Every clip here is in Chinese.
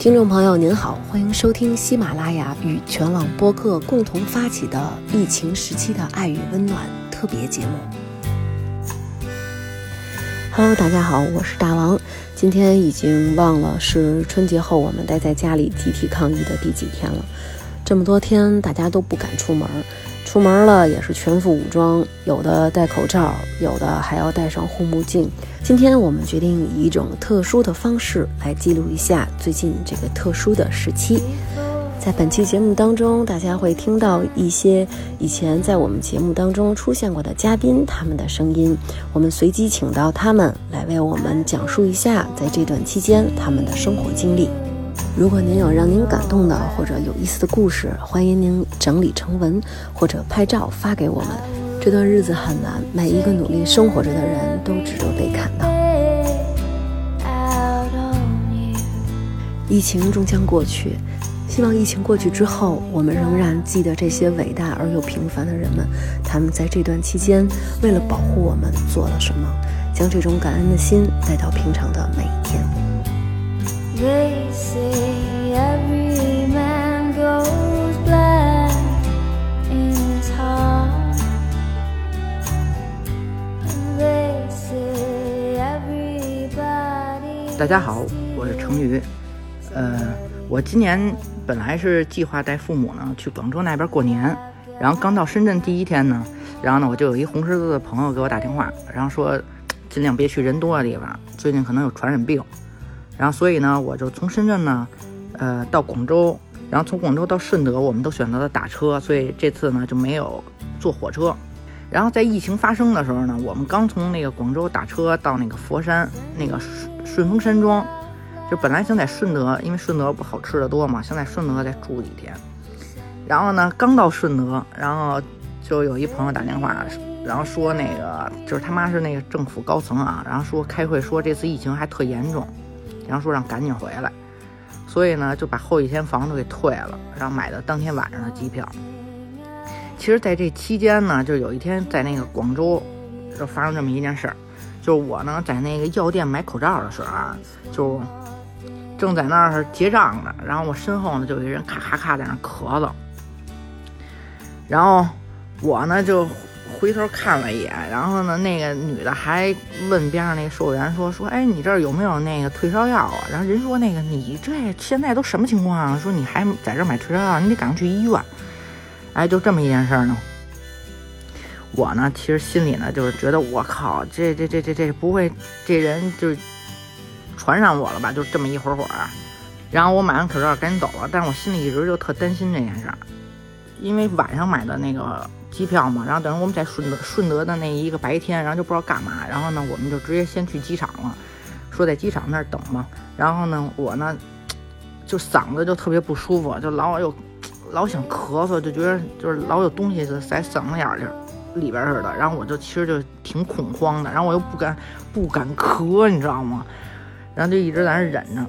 听众朋友您好，欢迎收听喜马拉雅与全网播客共同发起的疫情时期的爱与温暖特别节目。Hello，大家好，我是大王。今天已经忘了是春节后我们待在家里集体抗疫的第几天了。这么多天，大家都不敢出门。出门了也是全副武装，有的戴口罩，有的还要戴上护目镜。今天我们决定以一种特殊的方式来记录一下最近这个特殊的时期。在本期节目当中，大家会听到一些以前在我们节目当中出现过的嘉宾他们的声音，我们随机请到他们来为我们讲述一下在这段期间他们的生活经历。如果您有让您感动的或者有意思的故事，欢迎您整理成文或者拍照发给我们。这段日子很难，每一个努力生活着的人都值得被看到。疫情终将过去，希望疫情过去之后，我们仍然记得这些伟大而又平凡的人们，他们在这段期间为了保护我们做了什么，将这种感恩的心带到平常的每一天。大家好，我是程宇。呃，我今年本来是计划带父母呢去广州那边过年，然后刚到深圳第一天呢，然后呢我就有一红十字的朋友给我打电话，然后说尽量别去人多的地方，最近可能有传染病。然后所以呢，我就从深圳呢，呃，到广州，然后从广州到顺德，我们都选择了打车，所以这次呢就没有坐火车。然后在疫情发生的时候呢，我们刚从那个广州打车到那个佛山那个顺顺峰山庄，就本来想在顺德，因为顺德不好吃的多嘛，想在顺德再住几天。然后呢，刚到顺德，然后就有一朋友打电话，然后说那个就是他妈是那个政府高层啊，然后说开会说这次疫情还特严重。然后说让赶紧回来，所以呢就把后一天房都给退了，然后买的当天晚上的机票。其实，在这期间呢，就有一天在那个广州，就发生这么一件事儿，就是我呢在那个药店买口罩的时候啊，就正在那儿结账呢，然后我身后呢就有一人咔咔咔在那咳嗽，然后我呢就。回头看了一眼，然后呢，那个女的还问边上那个售货员说：“说，哎，你这儿有没有那个退烧药啊？”然后人说：“那个你这现在都什么情况啊？说你还在这买退烧药，你得赶快去医院。”哎，就这么一件事儿呢。我呢，其实心里呢就是觉得，我靠，这这这这这不会这人就传染我了吧？就这么一会儿会儿。然后我买完口罩赶紧走了，但是我心里一直就特担心这件事儿，因为晚上买的那个。机票嘛，然后等于我们在顺德顺德的那一个白天，然后就不知道干嘛，然后呢，我们就直接先去机场了，说在机场那儿等嘛。然后呢，我呢就嗓子就特别不舒服，就老有老想咳嗽，就觉得就是老有东西在嗓子眼里里边似的。然后我就其实就挺恐慌的，然后我又不敢不敢咳，你知道吗？然后就一直在那忍着。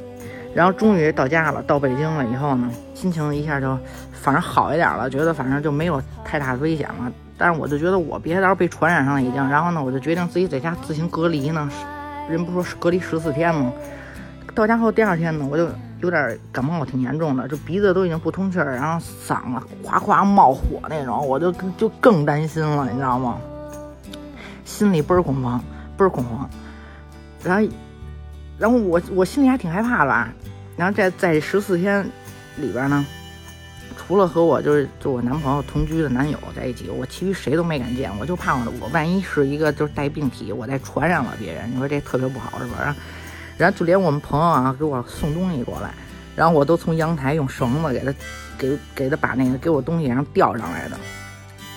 然后终于到家了，到北京了以后呢，心情一下就反正好一点了，觉得反正就没有太大危险了。但是我就觉得我别到时候被传染上了已经，然后呢，我就决定自己在家自行隔离呢。人不说隔离十四天吗？到家后第二天呢，我就有点感冒，挺严重的，就鼻子都已经不通气儿，然后嗓子哗哗冒火那种，我就就更担心了，你知道吗？心里倍儿恐慌，倍儿恐慌。然后，然后我我心里还挺害怕的。然后在在十四天里边呢，除了和我就是就我男朋友同居的男友在一起，我其余谁都没敢见。我就怕我我万一是一个就是带病体，我再传染了别人，你说这特别不好是吧？然后就连我们朋友啊给我送东西过来，然后我都从阳台用绳子给他给给他把那个给我东西然后吊上来的。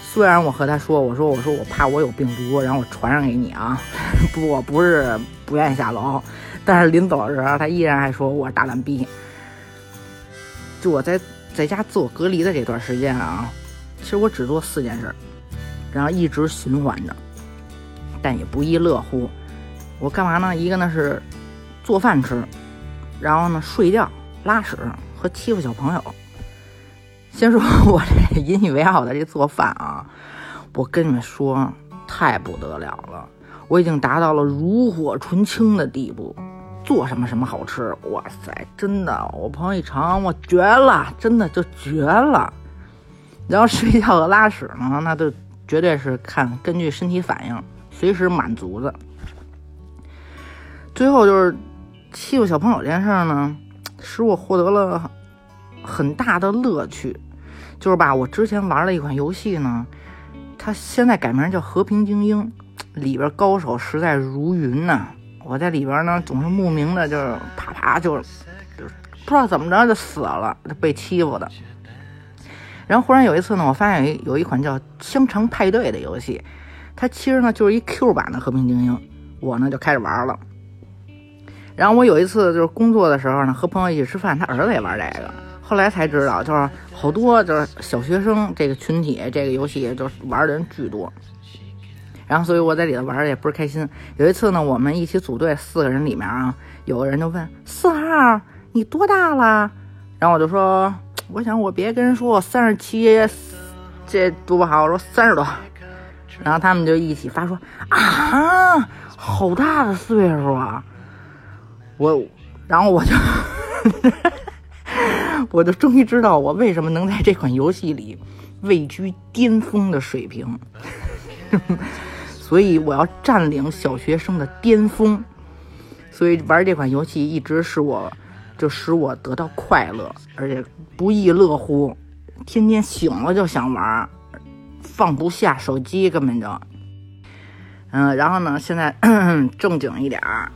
虽然我和他说我说我说我怕我有病毒，然后我传染给你啊，不我不是不愿意下楼。但是临走的时候，他依然还说我是大懒逼。就我在在家自我隔离的这段时间啊，其实我只做四件事，然后一直循环着，但也不亦乐乎。我干嘛呢？一个呢是做饭吃，然后呢睡觉、拉屎和欺负小朋友。先说 我这引以为傲的这做饭啊，我跟你们说，太不得了了，我已经达到了炉火纯青的地步。做什么什么好吃。哇塞，真的，我朋友一尝，我绝了，真的就绝了。然后睡觉和拉屎呢，那就绝对是看根据身体反应，随时满足的。最后就是欺负小朋友这件事呢，使我获得了很大的乐趣。就是吧，我之前玩了一款游戏呢，它现在改名叫《和平精英》，里边高手实在如云呐。我在里边呢，总是莫名的，就是啪啪，就是就是不知道怎么着就死了，被欺负的。然后忽然有一次呢，我发现有一有一款叫《香肠派对》的游戏，它其实呢就是一 Q 版的《和平精英》，我呢就开始玩了。然后我有一次就是工作的时候呢，和朋友一起吃饭，他儿子也玩这个。后来才知道，就是好多就是小学生这个群体，这个游戏就玩的人巨多。然后，所以我在里头玩的也不是开心。有一次呢，我们一起组队四个人里面啊，有个人就问四号你多大了？然后我就说，我想我别跟人说我三十七，这多不好。我说三十多。然后他们就一起发说啊，好大的岁数啊！我，然后我就，我就终于知道我为什么能在这款游戏里位居巅峰的水平，所以我要占领小学生的巅峰，所以玩这款游戏一直是我，就使我得到快乐，而且不亦乐乎，天天醒了就想玩，放不下手机根本就，嗯，然后呢，现在 正经一点儿。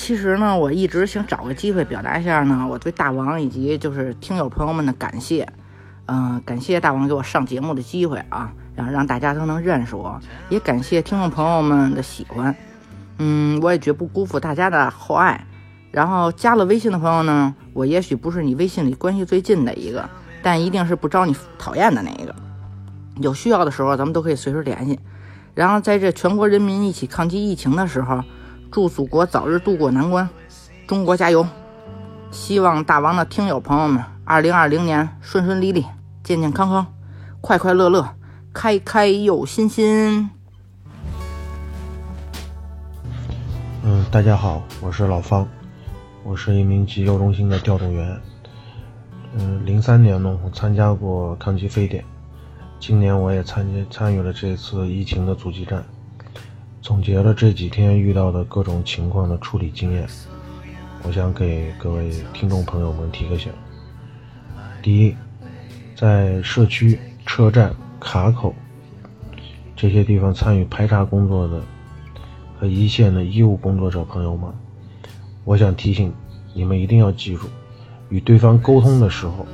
其实呢，我一直想找个机会表达一下呢，我对大王以及就是听友朋友们的感谢。嗯，感谢大王给我上节目的机会啊，然后让大家都能认识我，也感谢听众朋友们的喜欢。嗯，我也绝不辜负大家的厚爱。然后加了微信的朋友呢，我也许不是你微信里关系最近的一个，但一定是不招你讨厌的那一个。有需要的时候，咱们都可以随时联系。然后在这全国人民一起抗击疫情的时候。祝祖国早日渡过难关，中国加油！希望大王的听友朋友们，二零二零年顺顺利利、健健康康、快快乐乐、开开又新新。嗯，大家好，我是老方，我是一名急救中心的调度员。嗯，零三年呢，我参加过抗击非典，今年我也参加参与了这次疫情的阻击战。总结了这几天遇到的各种情况的处理经验，我想给各位听众朋友们提个醒：第一，在社区、车站、卡口这些地方参与排查工作的和一线的医务工作者朋友们，我想提醒你们一定要记住，与对方沟通的时候，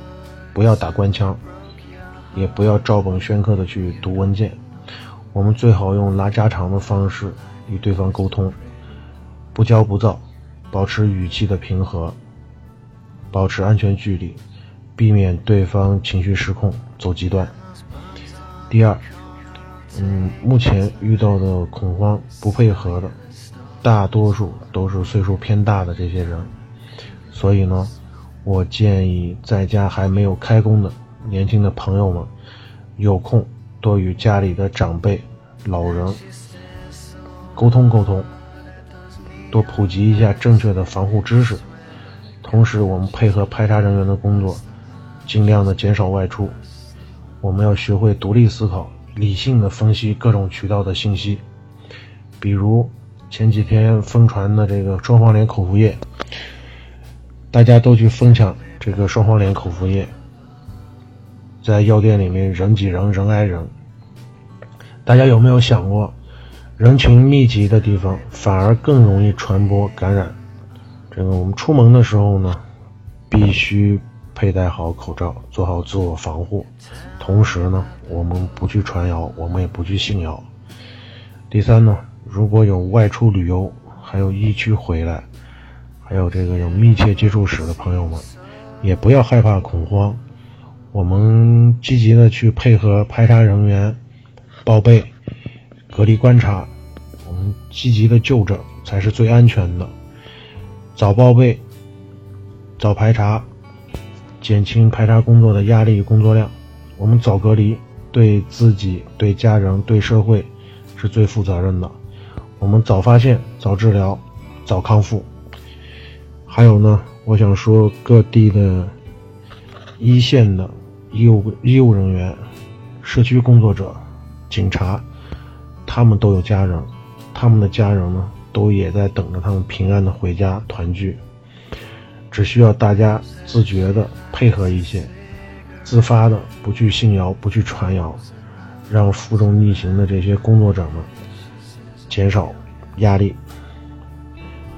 不要打官腔，也不要照本宣科的去读文件。我们最好用拉家常的方式与对方沟通，不骄不躁，保持语气的平和，保持安全距离，避免对方情绪失控走极端。第二，嗯，目前遇到的恐慌不配合的，大多数都是岁数偏大的这些人，所以呢，我建议在家还没有开工的年轻的朋友们，有空。多与家里的长辈、老人沟通沟通，多普及一下正确的防护知识。同时，我们配合排查人员的工作，尽量的减少外出。我们要学会独立思考，理性的分析各种渠道的信息。比如前几天疯传的这个双黄连口服液，大家都去疯抢这个双黄连口服液。在药店里面人挤人，人挨人。大家有没有想过，人群密集的地方反而更容易传播感染？这个我们出门的时候呢，必须佩戴好口罩，做好自我防护。同时呢，我们不去传谣，我们也不去信谣。第三呢，如果有外出旅游，还有疫区回来，还有这个有密切接触史的朋友们，也不要害怕恐慌。我们积极的去配合排查人员报备、隔离观察，我们积极的就诊才是最安全的。早报备、早排查，减轻排查工作的压力工作量。我们早隔离，对自己、对家人、对社会是最负责任的。我们早发现、早治疗、早康复。还有呢，我想说各地的一线的医务医务人员、社区工作者、警察，他们都有家人，他们的家人呢，都也在等着他们平安的回家团聚。只需要大家自觉的配合一些，自发的不去信谣、不去传谣，让负重逆行的这些工作者们减少压力。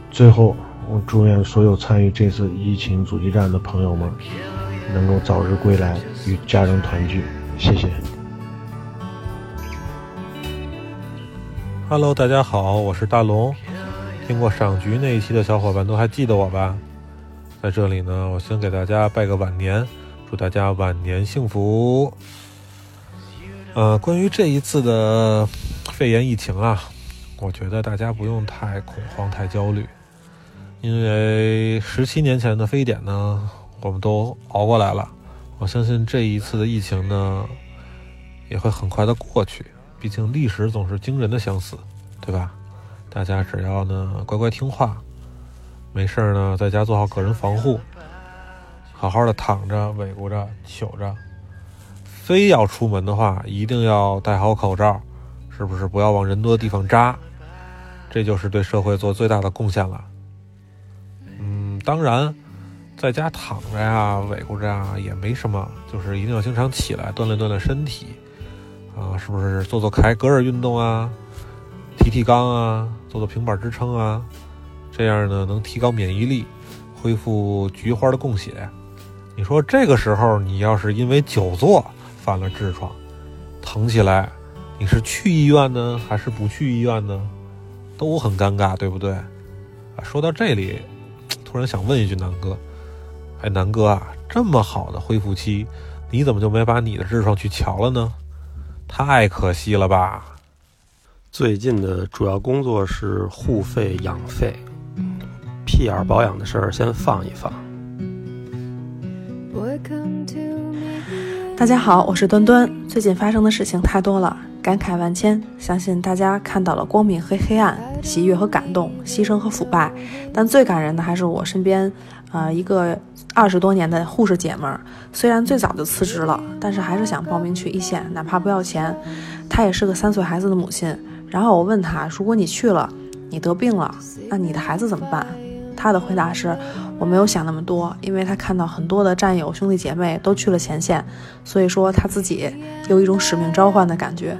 最后，我祝愿所有参与这次疫情阻击战的朋友们能够早日归来，与家人团聚。谢谢。Hello，大家好，我是大龙。听过赏菊那一期的小伙伴都还记得我吧？在这里呢，我先给大家拜个晚年，祝大家晚年幸福。呃，关于这一次的肺炎疫情啊，我觉得大家不用太恐慌、太焦虑，因为十七年前的非典呢，我们都熬过来了。我相信这一次的疫情呢，也会很快的过去。毕竟历史总是惊人的相似，对吧？大家只要呢乖乖听话。没事呢，在家做好个人防护，好好的躺着、尾咕着、糗着。非要出门的话，一定要戴好口罩，是不是？不要往人多的地方扎，这就是对社会做最大的贡献了。嗯，当然，在家躺着呀、尾咕着呀也没什么，就是一定要经常起来锻炼锻炼身体啊，是不是？做做凯格尔运动啊，提提肛啊，做做平板支撑啊。这样呢，能提高免疫力，恢复菊花的供血。你说这个时候，你要是因为久坐犯了痔疮，疼起来，你是去医院呢，还是不去医院呢？都很尴尬，对不对？啊，说到这里，突然想问一句，南哥，哎，南哥啊，这么好的恢复期，你怎么就没把你的痔疮去瞧了呢？太可惜了吧！最近的主要工作是护肺养肺。屁眼保养的事儿先放一放。大家好，我是端端。最近发生的事情太多了，感慨万千。相信大家看到了光明和黑暗，喜悦和感动，牺牲和腐败。但最感人的还是我身边，呃，一个二十多年的护士姐们儿。虽然最早就辞职了，但是还是想报名去一线，哪怕不要钱。她也是个三岁孩子的母亲。然后我问她，如果你去了，你得病了，那你的孩子怎么办？她的回答是：“我没有想那么多，因为她看到很多的战友兄弟姐妹都去了前线，所以说她自己有一种使命召唤的感觉。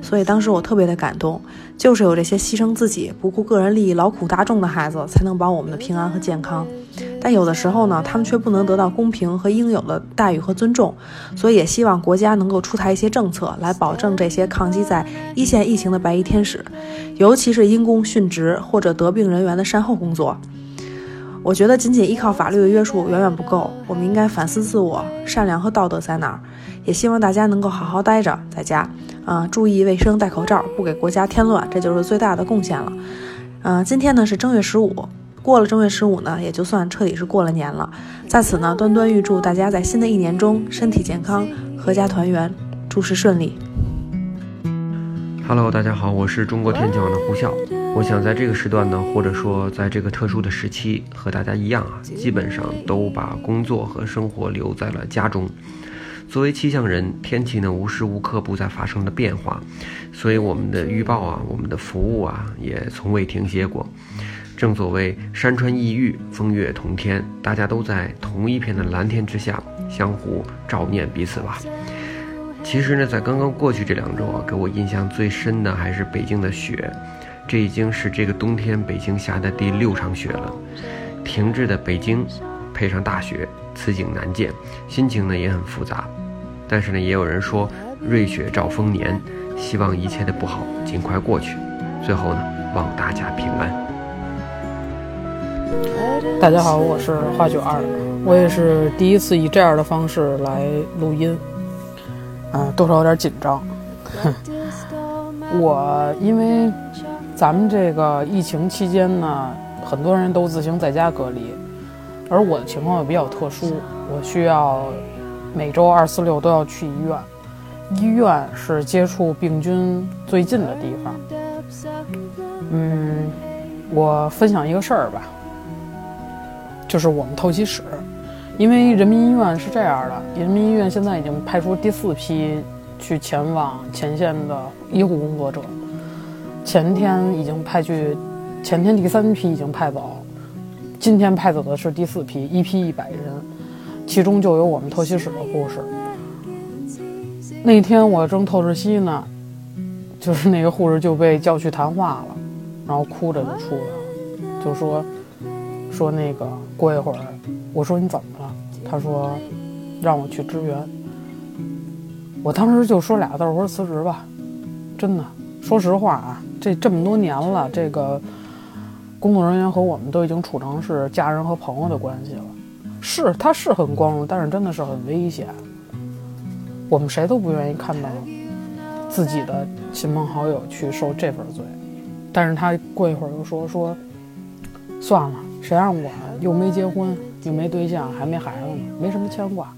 所以当时我特别的感动，就是有这些牺牲自己、不顾个人利益、劳苦大众的孩子，才能保我们的平安和健康。但有的时候呢，他们却不能得到公平和应有的待遇和尊重。所以也希望国家能够出台一些政策，来保证这些抗击在一线疫情的白衣天使，尤其是因公殉职或者得病人员的善后工作。”我觉得仅仅依靠法律的约束远远不够，我们应该反思自我，善良和道德在哪儿？也希望大家能够好好待着，在家，啊，注意卫生，戴口罩，不给国家添乱，这就是最大的贡献了。嗯，今天呢是正月十五，过了正月十五呢，也就算彻底是过了年了。在此呢，端端预祝大家在新的一年中身体健康，阖家团圆，诸事顺利。Hello，大家好，我是中国天气网的胡笑。我想在这个时段呢，或者说在这个特殊的时期，和大家一样啊，基本上都把工作和生活留在了家中。作为气象人，天气呢无时无刻不在发生着变化，所以我们的预报啊，我们的服务啊，也从未停歇过。正所谓山川异域，风月同天，大家都在同一片的蓝天之下，相互照念彼此吧。其实呢，在刚刚过去这两周啊，给我印象最深的还是北京的雪。这已经是这个冬天北京下的第六场雪了。停滞的北京，配上大雪，此景难见，心情呢也很复杂。但是呢，也有人说瑞雪兆丰年，希望一切的不好尽快过去。最后呢，望大家平安。大家好，我是花九二，我也是第一次以这样的方式来录音。嗯，多少有点紧张。我因为咱们这个疫情期间呢，很多人都自行在家隔离，而我的情况又比较特殊，我需要每周二四六都要去医院。医院是接触病菌最近的地方。嗯，我分享一个事儿吧。就是我们透析室，因为人民医院是这样的，人民医院现在已经派出第四批去前往前线的医护工作者，前天已经派去，前天第三批已经派走，今天派走的是第四批，一批一百人，其中就有我们透析室的护士。那天我正透着息呢，就是那个护士就被叫去谈话了，然后哭着就出来了，就说说那个过一会儿，我说你怎么了？他说让我去支援。我当时就说俩字，我说辞职吧。真的，说实话啊，这这么多年了，这个工作人员和我们都已经处成是家人和朋友的关系了。是，他是很光荣，但是真的是很危险。我们谁都不愿意看到自己的亲朋好友去受这份罪，但是他过一会儿又说说，算了，谁让我又没结婚，又没对象，还没孩子呢，没什么牵挂，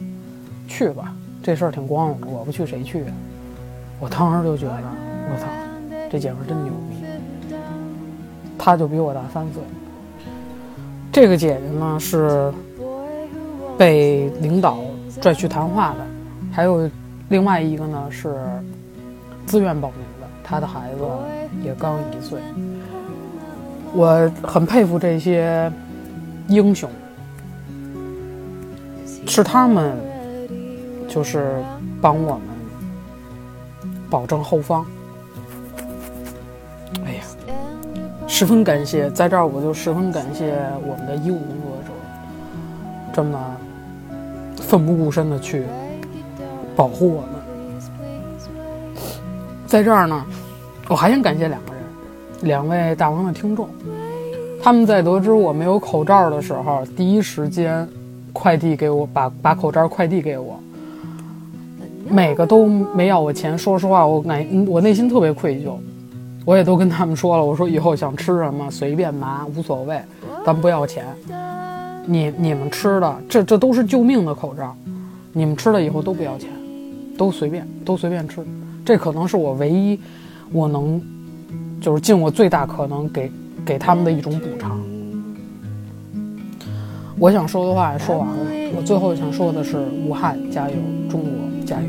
去吧，这事儿挺光荣的，我不去谁去啊？我当时就觉得，我操，这姐们真牛，他就比我大三岁。这个姐姐呢是被领导拽去谈话的，还有。另外一个呢是自愿报名的，他的孩子也刚一岁。我很佩服这些英雄，是他们就是帮我们保证后方。十分感谢，在这儿我就十分感谢我们的医务工作者，这么奋不顾身的去。保护我们，在这儿呢，我还想感谢两个人，两位大王的听众，他们在得知我没有口罩的时候，第一时间快递给我，把把口罩快递给我，每个都没要我钱。说实话，我感我内心特别愧疚，我也都跟他们说了，我说以后想吃什么随便拿，无所谓，咱不要钱。你你们吃的，这这都是救命的口罩，你们吃了以后都不要钱。都随便，都随便吃，这可能是我唯一，我能，就是尽我最大可能给给他们的一种补偿。我想说的话也说完了，我最后想说的是：武汉加油，中国加油，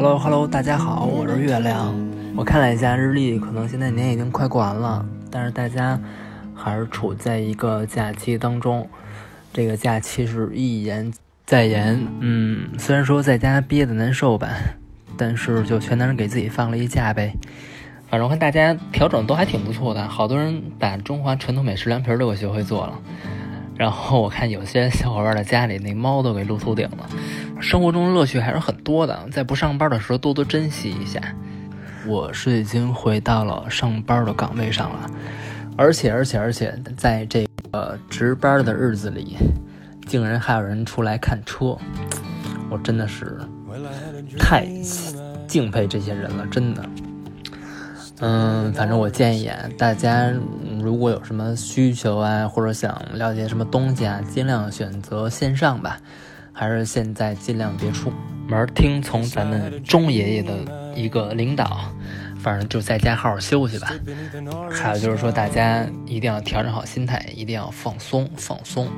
谢谢。Hello，Hello，大家好，我是月亮。我看了一下日历，可能现在年已经快过完了，但是大家还是处在一个假期当中。这个假期是一言。再言，嗯，虽然说在家憋得难受吧，但是就全当是给自己放了一假呗。反正我看大家调整都还挺不错的，好多人把中华传统美食凉皮都给学会做了。然后我看有些小伙伴的家里那猫都给露秃顶了。生活中乐趣还是很多的，在不上班的时候多多珍惜一下。我是已经回到了上班的岗位上了，而且而且而且在这个值班的日子里。竟然还有人出来看车，我真的是太敬佩这些人了，真的。嗯，反正我建议啊，大家如果有什么需求啊，或者想了解什么东西啊，尽量选择线上吧，还是现在尽量别出门听从咱们钟爷爷的一个领导。反正就在家好好休息吧。还有就是说，大家一定要调整好心态，一定要放松放松，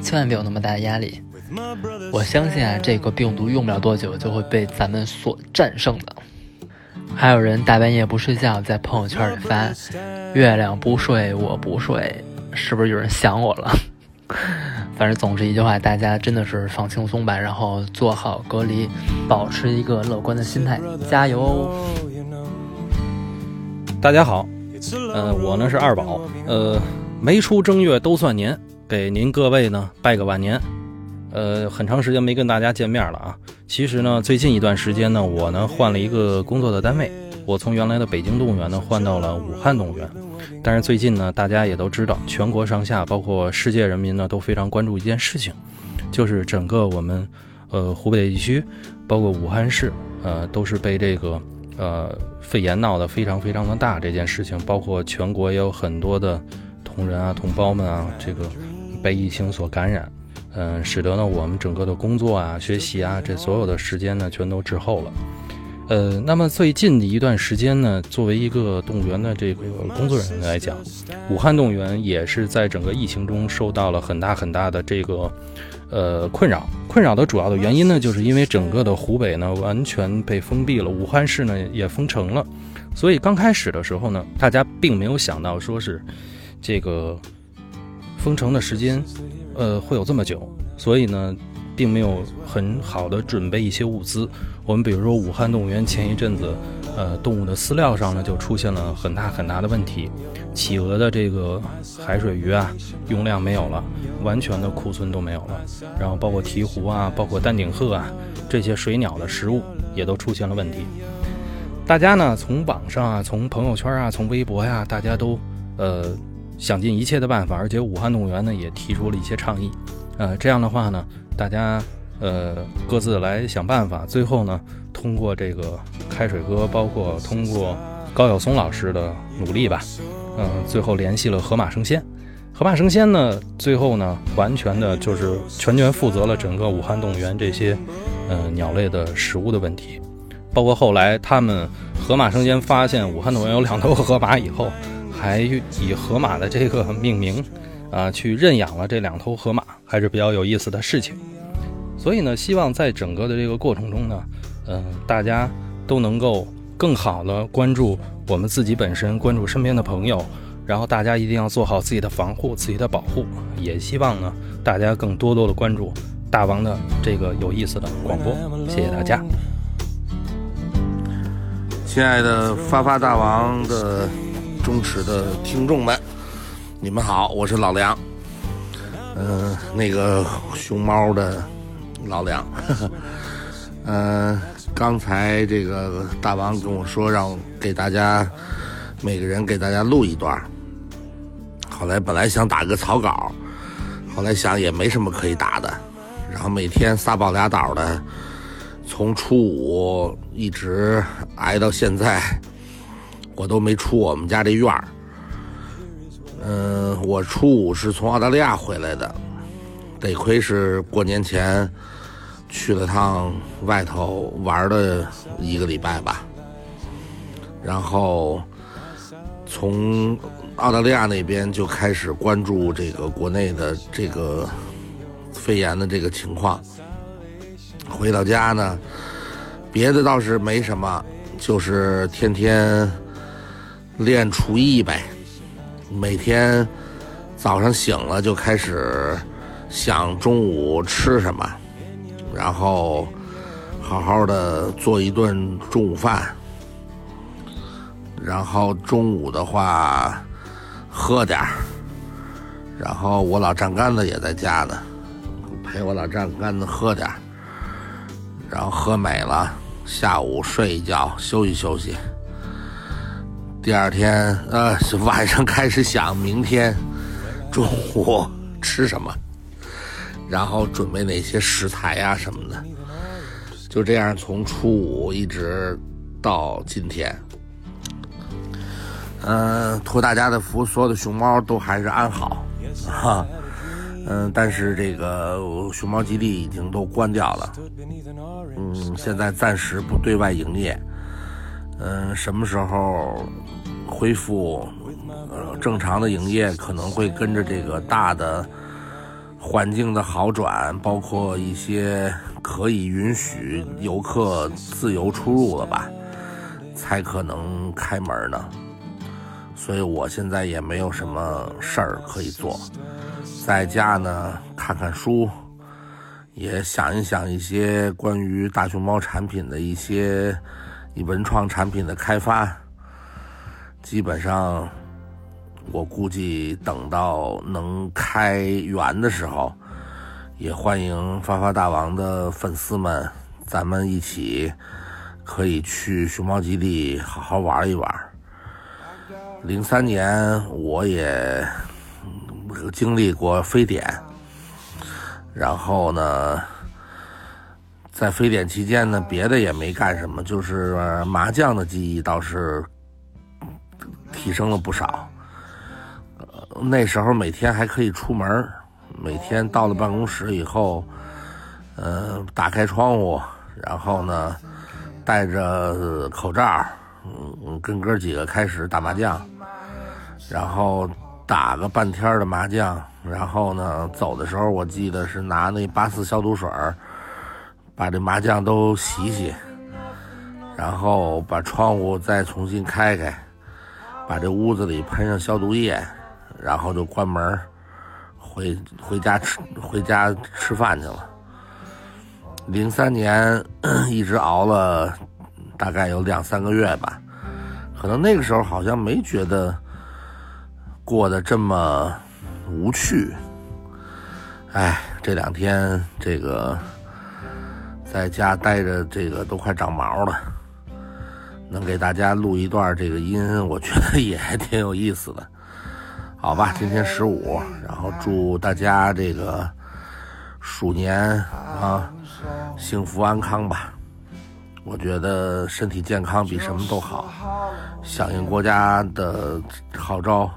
千万别有那么大的压力。我相信啊，这个病毒用不了多久就会被咱们所战胜的。还有人大半夜不睡觉，在朋友圈里发“月亮不睡，我不睡”，是不是有人想我了？反正总之一句话，大家真的是放轻松吧，然后做好隔离，保持一个乐观的心态，加油！大家好，呃，我呢是二宝，呃，没出正月都算年，给您各位呢拜个晚年。呃，很长时间没跟大家见面了啊。其实呢，最近一段时间呢，我呢换了一个工作的单位，我从原来的北京动物园呢换到了武汉动物园。但是最近呢，大家也都知道，全国上下包括世界人民呢都非常关注一件事情，就是整个我们呃湖北地区，包括武汉市，呃，都是被这个。呃，肺炎闹得非常非常的大，这件事情包括全国也有很多的同仁啊、同胞们啊，这个被疫情所感染，嗯，使得呢我们整个的工作啊、学习啊，这所有的时间呢全都滞后了。呃，那么最近的一段时间呢，作为一个动物园的这个工作人员来讲，武汉动物园也是在整个疫情中受到了很大很大的这个呃困扰。困扰的主要的原因呢，就是因为整个的湖北呢完全被封闭了，武汉市呢也封城了。所以刚开始的时候呢，大家并没有想到说是这个封城的时间呃会有这么久，所以呢。并没有很好的准备一些物资。我们比如说武汉动物园前一阵子，呃，动物的饲料上呢就出现了很大很大的问题，企鹅的这个海水鱼啊用量没有了，完全的库存都没有了。然后包括鹈鹕啊，包括丹顶鹤啊这些水鸟的食物也都出现了问题。大家呢从网上啊，从朋友圈啊，从微博呀，大家都呃想尽一切的办法，而且武汉动物园呢也提出了一些倡议。呃，这样的话呢。大家，呃，各自来想办法。最后呢，通过这个开水哥，包括通过高晓松老师的努力吧，嗯，最后联系了河马生鲜。河马生鲜呢，最后呢，完全的就是全权负责了整个武汉动物园这些，呃，鸟类的食物的问题。包括后来他们河马生鲜发现武汉动物园有两头河马以后，还以河马的这个命名。啊，去认养了这两头河马，还是比较有意思的事情。所以呢，希望在整个的这个过程中呢，嗯，大家都能够更好的关注我们自己本身，关注身边的朋友，然后大家一定要做好自己的防护、自己的保护。也希望呢，大家更多多的关注大王的这个有意思的广播。谢谢大家，亲爱的发发大王的忠实的听众们。你们好，我是老梁，嗯，那个熊猫的老梁，嗯，刚才这个大王跟我说让给大家每个人给大家录一段，后来本来想打个草稿，后来想也没什么可以打的，然后每天仨宝俩倒的，从初五一直挨到现在，我都没出我们家这院儿。嗯，我初五是从澳大利亚回来的，得亏是过年前去了趟外头玩了一个礼拜吧，然后从澳大利亚那边就开始关注这个国内的这个肺炎的这个情况。回到家呢，别的倒是没什么，就是天天练厨艺呗。每天早上醒了就开始想中午吃什么，然后好好的做一顿中午饭，然后中午的话喝点儿，然后我老丈杆子也在家呢，陪我老丈杆子喝点儿，然后喝美了，下午睡一觉休息休息。第二天，呃，晚上开始想明天 中午吃什么，然后准备哪些食材呀什么的，就这样从初五一直到今天。嗯，托大家的福，所有的熊猫都还是安好，哈，嗯，但是这个熊猫基地已经都关掉了，嗯，现在暂时不对外营业。嗯，什么时候恢复呃正常的营业，可能会跟着这个大的环境的好转，包括一些可以允许游客自由出入了吧，才可能开门呢。所以我现在也没有什么事儿可以做，在家呢看看书，也想一想一些关于大熊猫产品的一些。文创产品的开发，基本上，我估计等到能开园的时候，也欢迎发发大王的粉丝们，咱们一起可以去熊猫基地好好玩一玩。零三年我也经历过非典，然后呢。在非典期间呢，别的也没干什么，就是麻将的记忆倒是提升了不少。呃那时候每天还可以出门，每天到了办公室以后，呃，打开窗户，然后呢，戴着口罩，嗯，跟哥几个开始打麻将，然后打个半天的麻将，然后呢，走的时候我记得是拿那八四消毒水把这麻将都洗洗，然后把窗户再重新开开，把这屋子里喷上消毒液，然后就关门，回回家吃回家吃饭去了。零三年 一直熬了大概有两三个月吧，可能那个时候好像没觉得过得这么无趣。哎，这两天这个在家待着，这个都快长毛了。能给大家录一段这个音，我觉得也还挺有意思的。好吧，今天十五，然后祝大家这个鼠年啊。幸福安康吧，我觉得身体健康比什么都好。响应国家的号召，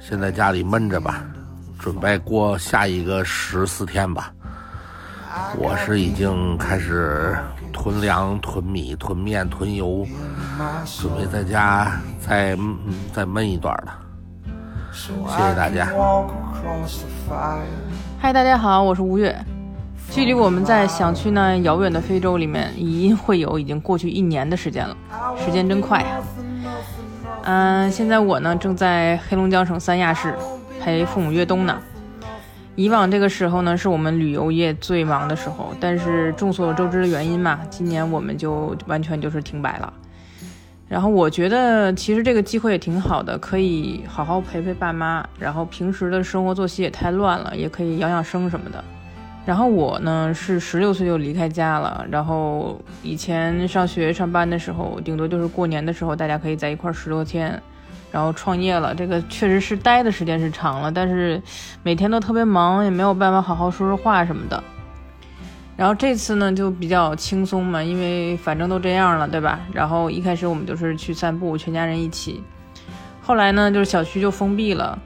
先在家里闷着吧，准备过下一个十四天吧。我是已经开始囤粮、囤米、囤面、囤油，准备在家再再闷一段了。谢谢大家。嗨，大家好，我是吴越。距离我们在想去那遥远的非洲里面语音会友已经过去一年的时间了，时间真快呀！嗯，现在我呢正在黑龙江省三亚市陪父母越冬呢。以往这个时候呢是我们旅游业最忙的时候，但是众所周知的原因嘛，今年我们就完全就是停摆了。然后我觉得其实这个机会也挺好的，可以好好陪陪爸妈，然后平时的生活作息也太乱了，也可以养养生什么的。然后我呢是十六岁就离开家了，然后以前上学上班的时候，顶多就是过年的时候大家可以在一块十多天，然后创业了，这个确实是待的时间是长了，但是每天都特别忙，也没有办法好好说说话什么的。然后这次呢就比较轻松嘛，因为反正都这样了，对吧？然后一开始我们就是去散步，全家人一起，后来呢就是小区就封闭了，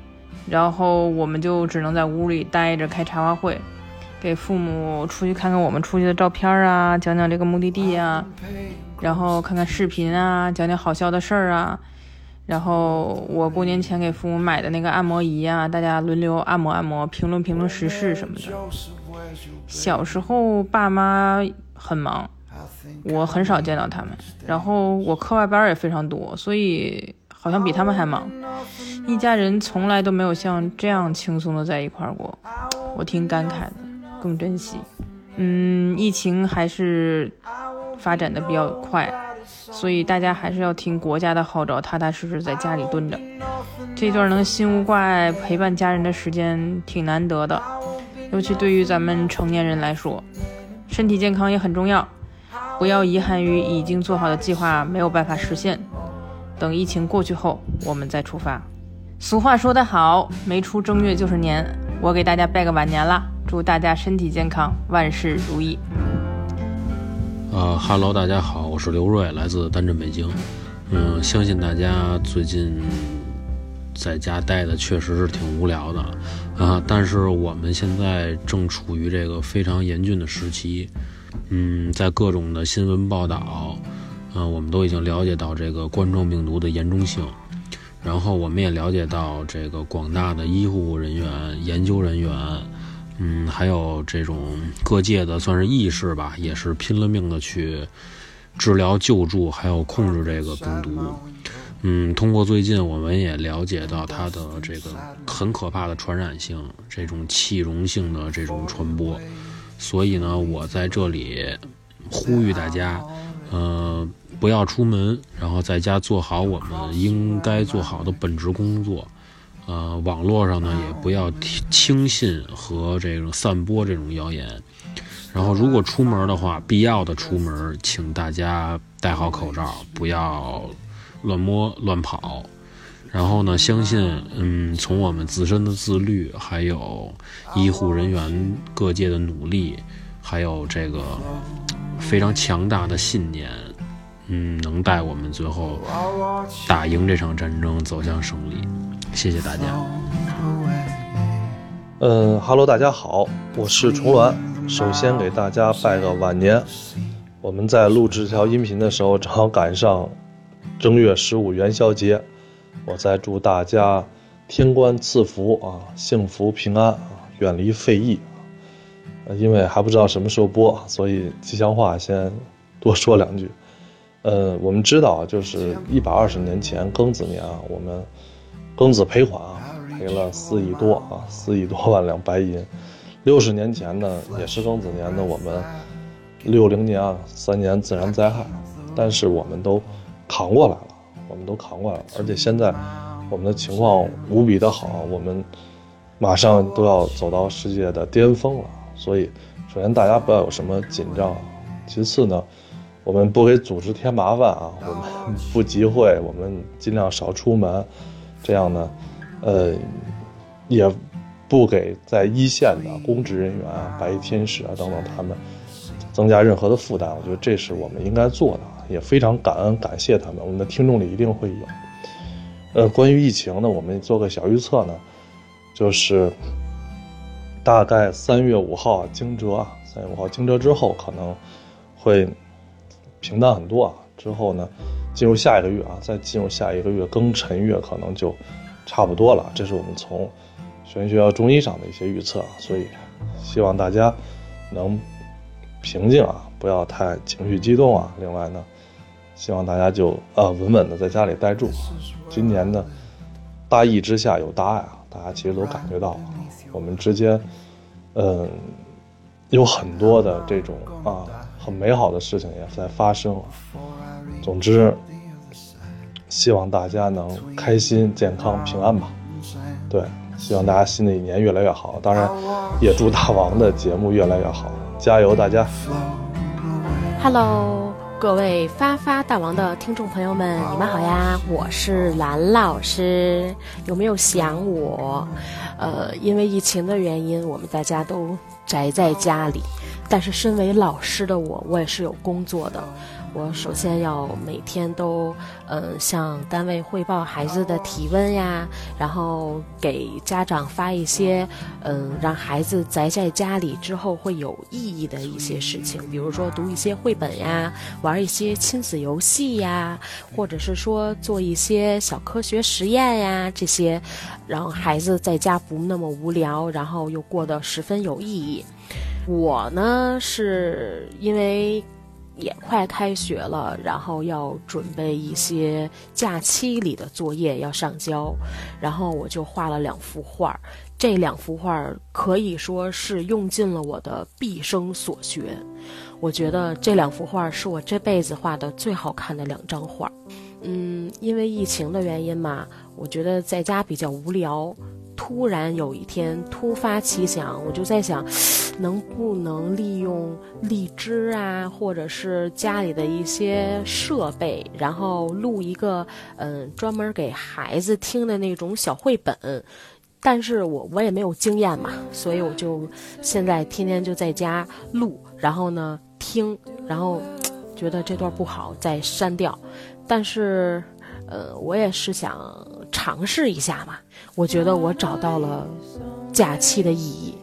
然后我们就只能在屋里待着开茶话会。给父母出去看看我们出去的照片啊，讲讲这个目的地啊，然后看看视频啊，讲讲好笑的事儿啊，然后我过年前给父母买的那个按摩仪啊，大家轮流按摩按摩，评论评论时事什么的。小时候爸妈很忙，我很少见到他们，然后我课外班也非常多，所以好像比他们还忙。一家人从来都没有像这样轻松的在一块过，我挺感慨的。更珍惜，嗯，疫情还是发展的比较快，所以大家还是要听国家的号召，踏踏实实在家里蹲着。这段能心无挂碍陪伴家人的时间挺难得的，尤其对于咱们成年人来说，身体健康也很重要。不要遗憾于已经做好的计划没有办法实现，等疫情过去后，我们再出发。俗话说得好，没出正月就是年，我给大家拜个晚年啦。祝大家身体健康，万事如意。呃哈喽，大家好，我是刘瑞，来自丹镇北京。嗯，相信大家最近在家待的确实是挺无聊的啊。但是我们现在正处于这个非常严峻的时期。嗯，在各种的新闻报道，嗯，我们都已经了解到这个冠状病毒的严重性。然后我们也了解到这个广大的医护人员、研究人员。嗯，还有这种各界的算是义士吧，也是拼了命的去治疗救助，还有控制这个病毒。嗯，通过最近我们也了解到它的这个很可怕的传染性，这种气溶性的这种传播。所以呢，我在这里呼吁大家，呃，不要出门，然后在家做好我们应该做好的本职工作。呃，网络上呢也不要轻信和这种散播这种谣言。然后，如果出门的话，必要的出门，请大家戴好口罩，不要乱摸乱跑。然后呢，相信，嗯，从我们自身的自律，还有医护人员各界的努力，还有这个非常强大的信念，嗯，能带我们最后打赢这场战争，走向胜利。谢谢大家。嗯哈喽，大家好，我是重峦。首先给大家拜个晚年，我们在录制这条音频的时候，正好赶上正月十五元宵节。我再祝大家天官赐福啊，幸福平安啊，远离非议。因为还不知道什么时候播，所以吉祥话先多说两句。呃，我们知道，就是一百二十年前庚子年啊，我们庚子赔款啊，赔了四亿多啊，四亿多万两白银。六十年前呢，也是庚子年的我们。六零年啊，三年自然灾害，但是我们都扛过来了，我们都扛过来了，而且现在我们的情况无比的好，我们马上都要走到世界的巅峰了。所以，首先大家不要有什么紧张，其次呢，我们不给组织添麻烦啊，我们 不集会，我们尽量少出门，这样呢，呃，也不给在一线的公职人员啊、白衣天使啊等等他们。增加任何的负担，我觉得这是我们应该做的，也非常感恩感谢他们。我们的听众里一定会有。呃，关于疫情呢，我们做个小预测呢，就是大概三月五号惊蛰啊，三月五号惊蛰之后可能会平淡很多啊。之后呢，进入下一个月啊，再进入下一个月庚辰月，可能就差不多了。这是我们从玄学中医上的一些预测，所以希望大家能。平静啊，不要太情绪激动啊。另外呢，希望大家就呃稳稳的在家里待住。今年呢，大义之下有大爱啊，大家其实都感觉到了，我们之间，嗯，有很多的这种啊很美好的事情也在发生。总之，希望大家能开心、健康、平安吧。对，希望大家新的一年越来越好。当然，也祝大王的节目越来越好。加油，大家！Hello，各位发发大王的听众朋友们，你们好呀！我是兰老师，有没有想我？呃，因为疫情的原因，我们大家都宅在家里，但是身为老师的我，我也是有工作的。我首先要每天都，嗯，向单位汇报孩子的体温呀，然后给家长发一些，嗯，让孩子宅在家里之后会有意义的一些事情，比如说读一些绘本呀，玩一些亲子游戏呀，或者是说做一些小科学实验呀，这些，让孩子在家不那么无聊，然后又过得十分有意义。我呢，是因为。也快开学了，然后要准备一些假期里的作业要上交，然后我就画了两幅画儿，这两幅画儿可以说是用尽了我的毕生所学。我觉得这两幅画是我这辈子画的最好看的两张画儿。嗯，因为疫情的原因嘛，我觉得在家比较无聊。突然有一天突发奇想，我就在想，能不能利用荔枝啊，或者是家里的一些设备，然后录一个嗯专门给孩子听的那种小绘本。但是我我也没有经验嘛，所以我就现在天天就在家录，然后呢听，然后 觉得这段不好再删掉。但是，呃，我也是想尝试一下嘛。我觉得我找到了假期的意义。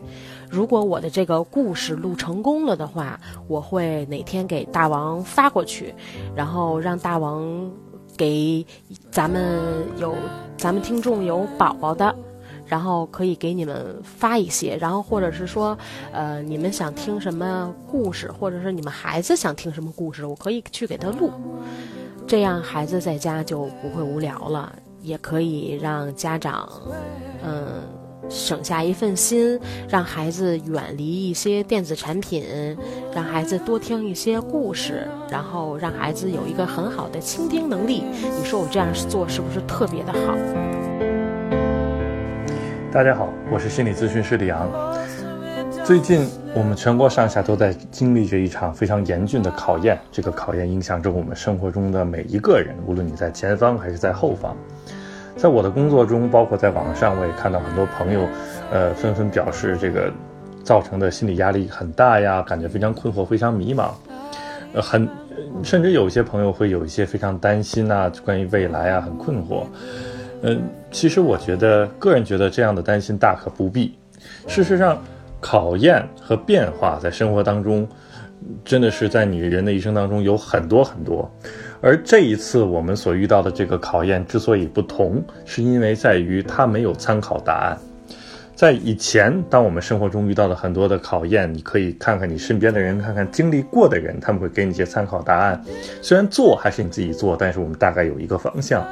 如果我的这个故事录成功了的话，我会哪天给大王发过去，然后让大王给咱们有咱们听众有宝宝的，然后可以给你们发一些，然后或者是说，呃，你们想听什么故事，或者是你们孩子想听什么故事，我可以去给他录，这样孩子在家就不会无聊了。也可以让家长，嗯，省下一份心，让孩子远离一些电子产品，让孩子多听一些故事，然后让孩子有一个很好的倾听能力。你说我这样做是不是特别的好？大家好，我是心理咨询师李昂。最近我们全国上下都在经历着一场非常严峻的考验，这个考验影响着我们生活中的每一个人，无论你在前方还是在后方。在我的工作中，包括在网上，我也看到很多朋友，呃，纷纷表示这个造成的心理压力很大呀，感觉非常困惑、非常迷茫，呃，很甚至有些朋友会有一些非常担心啊，关于未来啊，很困惑。嗯，其实我觉得，个人觉得这样的担心大可不必。事实上，考验和变化在生活当中，真的是在你人的一生当中有很多很多。而这一次我们所遇到的这个考验之所以不同，是因为在于它没有参考答案。在以前，当我们生活中遇到的很多的考验，你可以看看你身边的人，看看经历过的人，他们会给你一些参考答案。虽然做还是你自己做，但是我们大概有一个方向。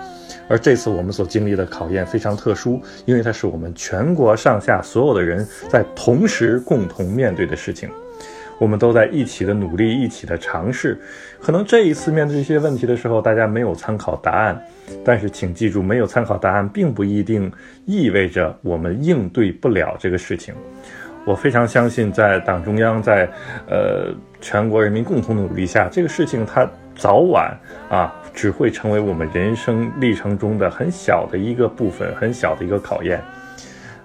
而这次我们所经历的考验非常特殊，因为它是我们全国上下所有的人在同时共同面对的事情。我们都在一起的努力，一起的尝试。可能这一次面对这些问题的时候，大家没有参考答案，但是请记住，没有参考答案，并不一定意味着我们应对不了这个事情。我非常相信，在党中央，在呃全国人民共同努力下，这个事情它早晚啊，只会成为我们人生历程中的很小的一个部分，很小的一个考验。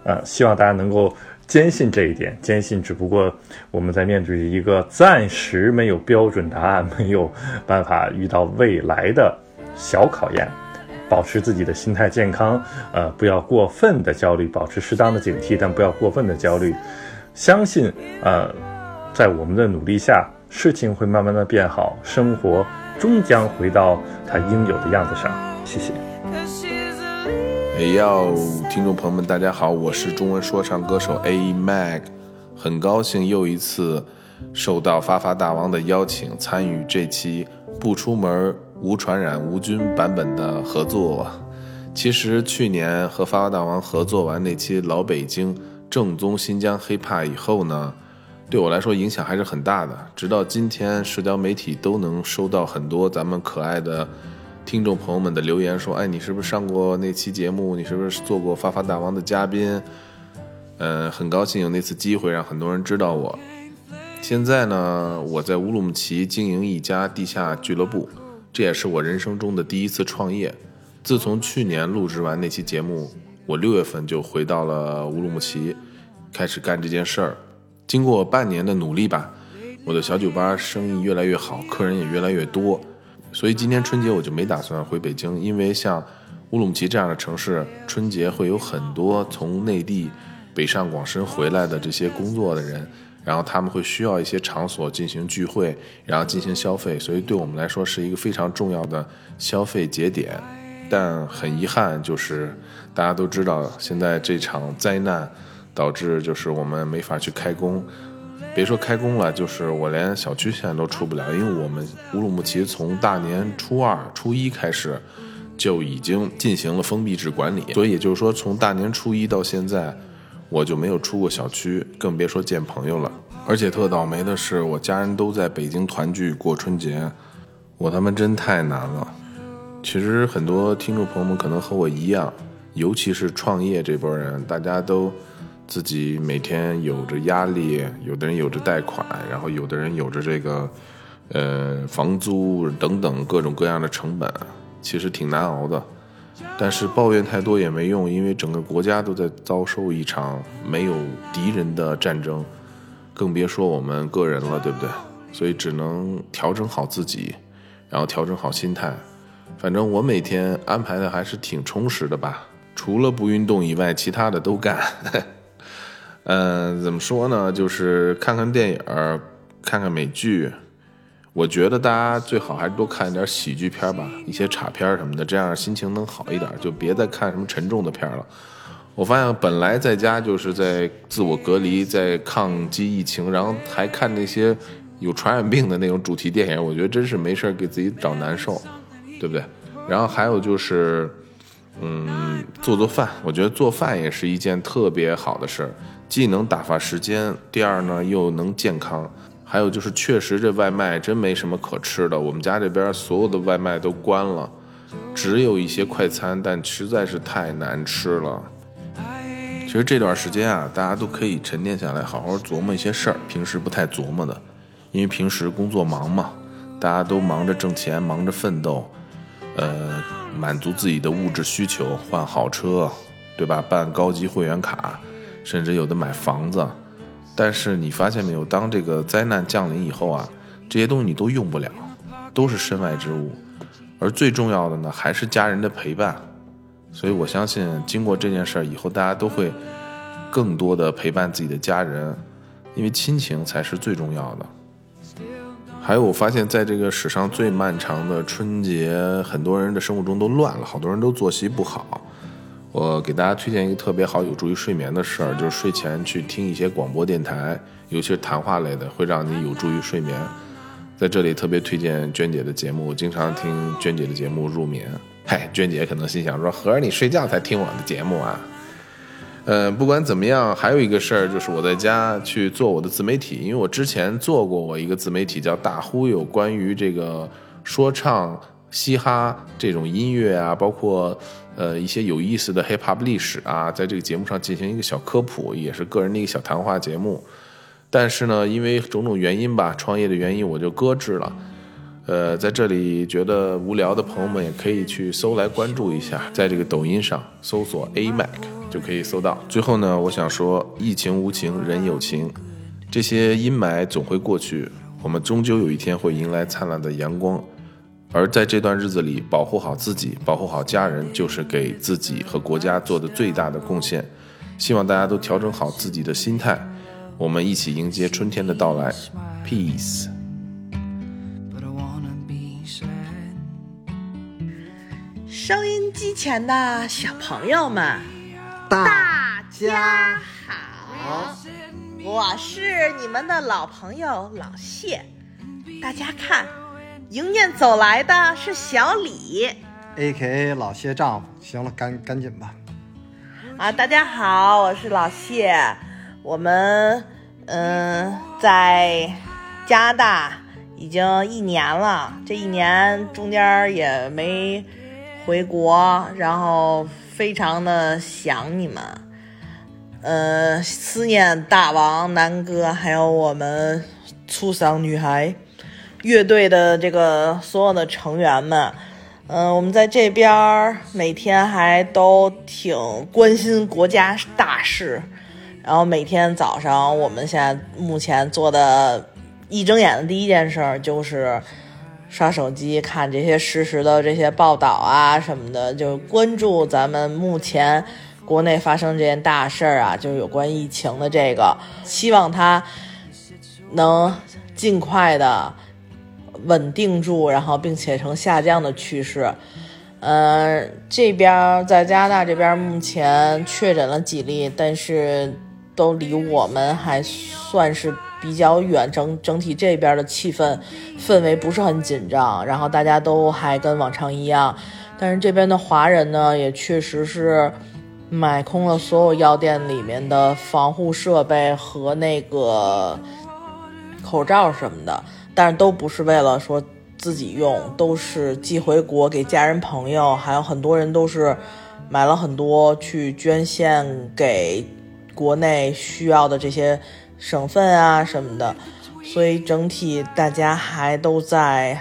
呃，希望大家能够。坚信这一点，坚信只不过我们在面对一个暂时没有标准答案、没有办法遇到未来的小考验，保持自己的心态健康，呃，不要过分的焦虑，保持适当的警惕，但不要过分的焦虑。相信，呃，在我们的努力下，事情会慢慢的变好，生活终将回到它应有的样子上。谢谢。哎呦，听众朋友们，大家好，我是中文说唱歌手 A Mag，很高兴又一次受到发发大王的邀请，参与这期不出门无传染无菌版本的合作。其实去年和发发大王合作完那期老北京正宗新疆黑怕以后呢，对我来说影响还是很大的。直到今天，社交媒体都能收到很多咱们可爱的。听众朋友们的留言说：“哎，你是不是上过那期节目？你是不是做过发发大王的嘉宾？嗯，很高兴有那次机会让很多人知道我。现在呢，我在乌鲁木齐经营一家地下俱乐部，这也是我人生中的第一次创业。自从去年录制完那期节目，我六月份就回到了乌鲁木齐，开始干这件事儿。经过半年的努力吧，我的小酒吧生意越来越好，客人也越来越多。”所以今年春节我就没打算回北京，因为像乌鲁木齐这样的城市，春节会有很多从内地北上广深回来的这些工作的人，然后他们会需要一些场所进行聚会，然后进行消费，所以对我们来说是一个非常重要的消费节点。但很遗憾，就是大家都知道，现在这场灾难导致就是我们没法去开工。别说开工了，就是我连小区现在都出不了，因为我们乌鲁木齐从大年初二、初一开始就已经进行了封闭式管理，所以也就是说，从大年初一到现在，我就没有出过小区，更别说见朋友了。而且特倒霉的是，我家人都在北京团聚过春节，我他妈真太难了。其实很多听众朋友们可能和我一样，尤其是创业这波人，大家都。自己每天有着压力，有的人有着贷款，然后有的人有着这个，呃，房租等等各种各样的成本，其实挺难熬的。但是抱怨太多也没用，因为整个国家都在遭受一场没有敌人的战争，更别说我们个人了，对不对？所以只能调整好自己，然后调整好心态。反正我每天安排的还是挺充实的吧，除了不运动以外，其他的都干。嗯，怎么说呢？就是看看电影，看看美剧。我觉得大家最好还是多看一点喜剧片吧，一些插片什么的，这样心情能好一点。就别再看什么沉重的片了。我发现本来在家就是在自我隔离，在抗击疫情，然后还看那些有传染病的那种主题电影，我觉得真是没事给自己找难受，对不对？然后还有就是，嗯，做做饭，我觉得做饭也是一件特别好的事儿。既能打发时间，第二呢又能健康，还有就是确实这外卖真没什么可吃的。我们家这边所有的外卖都关了，只有一些快餐，但实在是太难吃了。其实这段时间啊，大家都可以沉淀下来，好好琢磨一些事儿，平时不太琢磨的，因为平时工作忙嘛，大家都忙着挣钱，忙着奋斗，呃，满足自己的物质需求，换好车，对吧？办高级会员卡。甚至有的买房子，但是你发现没有？当这个灾难降临以后啊，这些东西你都用不了，都是身外之物。而最重要的呢，还是家人的陪伴。所以我相信，经过这件事儿以后，大家都会更多的陪伴自己的家人，因为亲情才是最重要的。还有，我发现在这个史上最漫长的春节，很多人的生活中都乱了，好多人都作息不好。我给大家推荐一个特别好、有助于睡眠的事儿，就是睡前去听一些广播电台，尤其是谈话类的，会让你有助于睡眠。在这里特别推荐娟姐的节目，经常听娟姐的节目入眠。嗨，娟姐可能心想说：“合着你睡觉才听我的节目啊？”呃，不管怎么样，还有一个事儿就是我在家去做我的自媒体，因为我之前做过我一个自媒体叫大忽悠，关于这个说唱、嘻哈这种音乐啊，包括呃一些有意思的 hip hop 历史啊，在这个节目上进行一个小科普，也是个人的一个小谈话节目。但是呢，因为种种原因吧，创业的原因，我就搁置了。呃，在这里觉得无聊的朋友们也可以去搜来关注一下，在这个抖音上搜索 A Mac 就可以搜到。最后呢，我想说，疫情无情，人有情，这些阴霾总会过去，我们终究有一天会迎来灿烂的阳光。而在这段日子里，保护好自己，保护好家人，就是给自己和国家做的最大的贡献。希望大家都调整好自己的心态，我们一起迎接春天的到来。Peace。收音机前的小朋友们，大家好，我是你们的老朋友老谢。大家看，迎面走来的是小李，A.K.A 老谢丈夫。行了，赶赶紧吧。啊，大家好，我是老谢。我们嗯，在加拿大已经一年了，这一年中间也没。回国，然后非常的想你们，呃，思念大王南哥，还有我们粗嗓女孩乐队的这个所有的成员们，嗯，我们在这边每天还都挺关心国家大事，然后每天早上，我们现在目前做的，一睁眼的第一件事就是。刷手机看这些实时的这些报道啊什么的，就关注咱们目前国内发生这件大事儿啊，就是有关疫情的这个，希望它能尽快的稳定住，然后并且呈下降的趋势。嗯，这边在加拿大这边目前确诊了几例，但是都离我们还算是。比较远，整整体这边的气氛氛围不是很紧张，然后大家都还跟往常一样，但是这边的华人呢，也确实是买空了所有药店里面的防护设备和那个口罩什么的，但是都不是为了说自己用，都是寄回国给家人朋友，还有很多人都是买了很多去捐献给国内需要的这些。省份啊什么的，所以整体大家还都在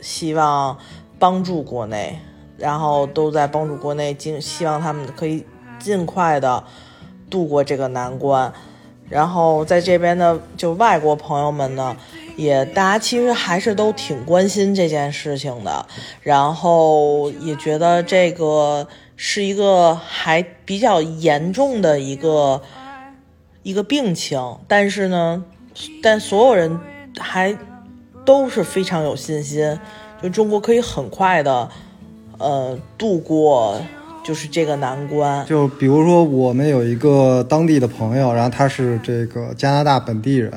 希望帮助国内，然后都在帮助国内，尽希望他们可以尽快的度过这个难关。然后在这边的就外国朋友们呢，也大家其实还是都挺关心这件事情的，然后也觉得这个是一个还比较严重的一个。一个病情，但是呢，但所有人还都是非常有信心，就中国可以很快的，呃，度过就是这个难关。就比如说，我们有一个当地的朋友，然后他是这个加拿大本地人，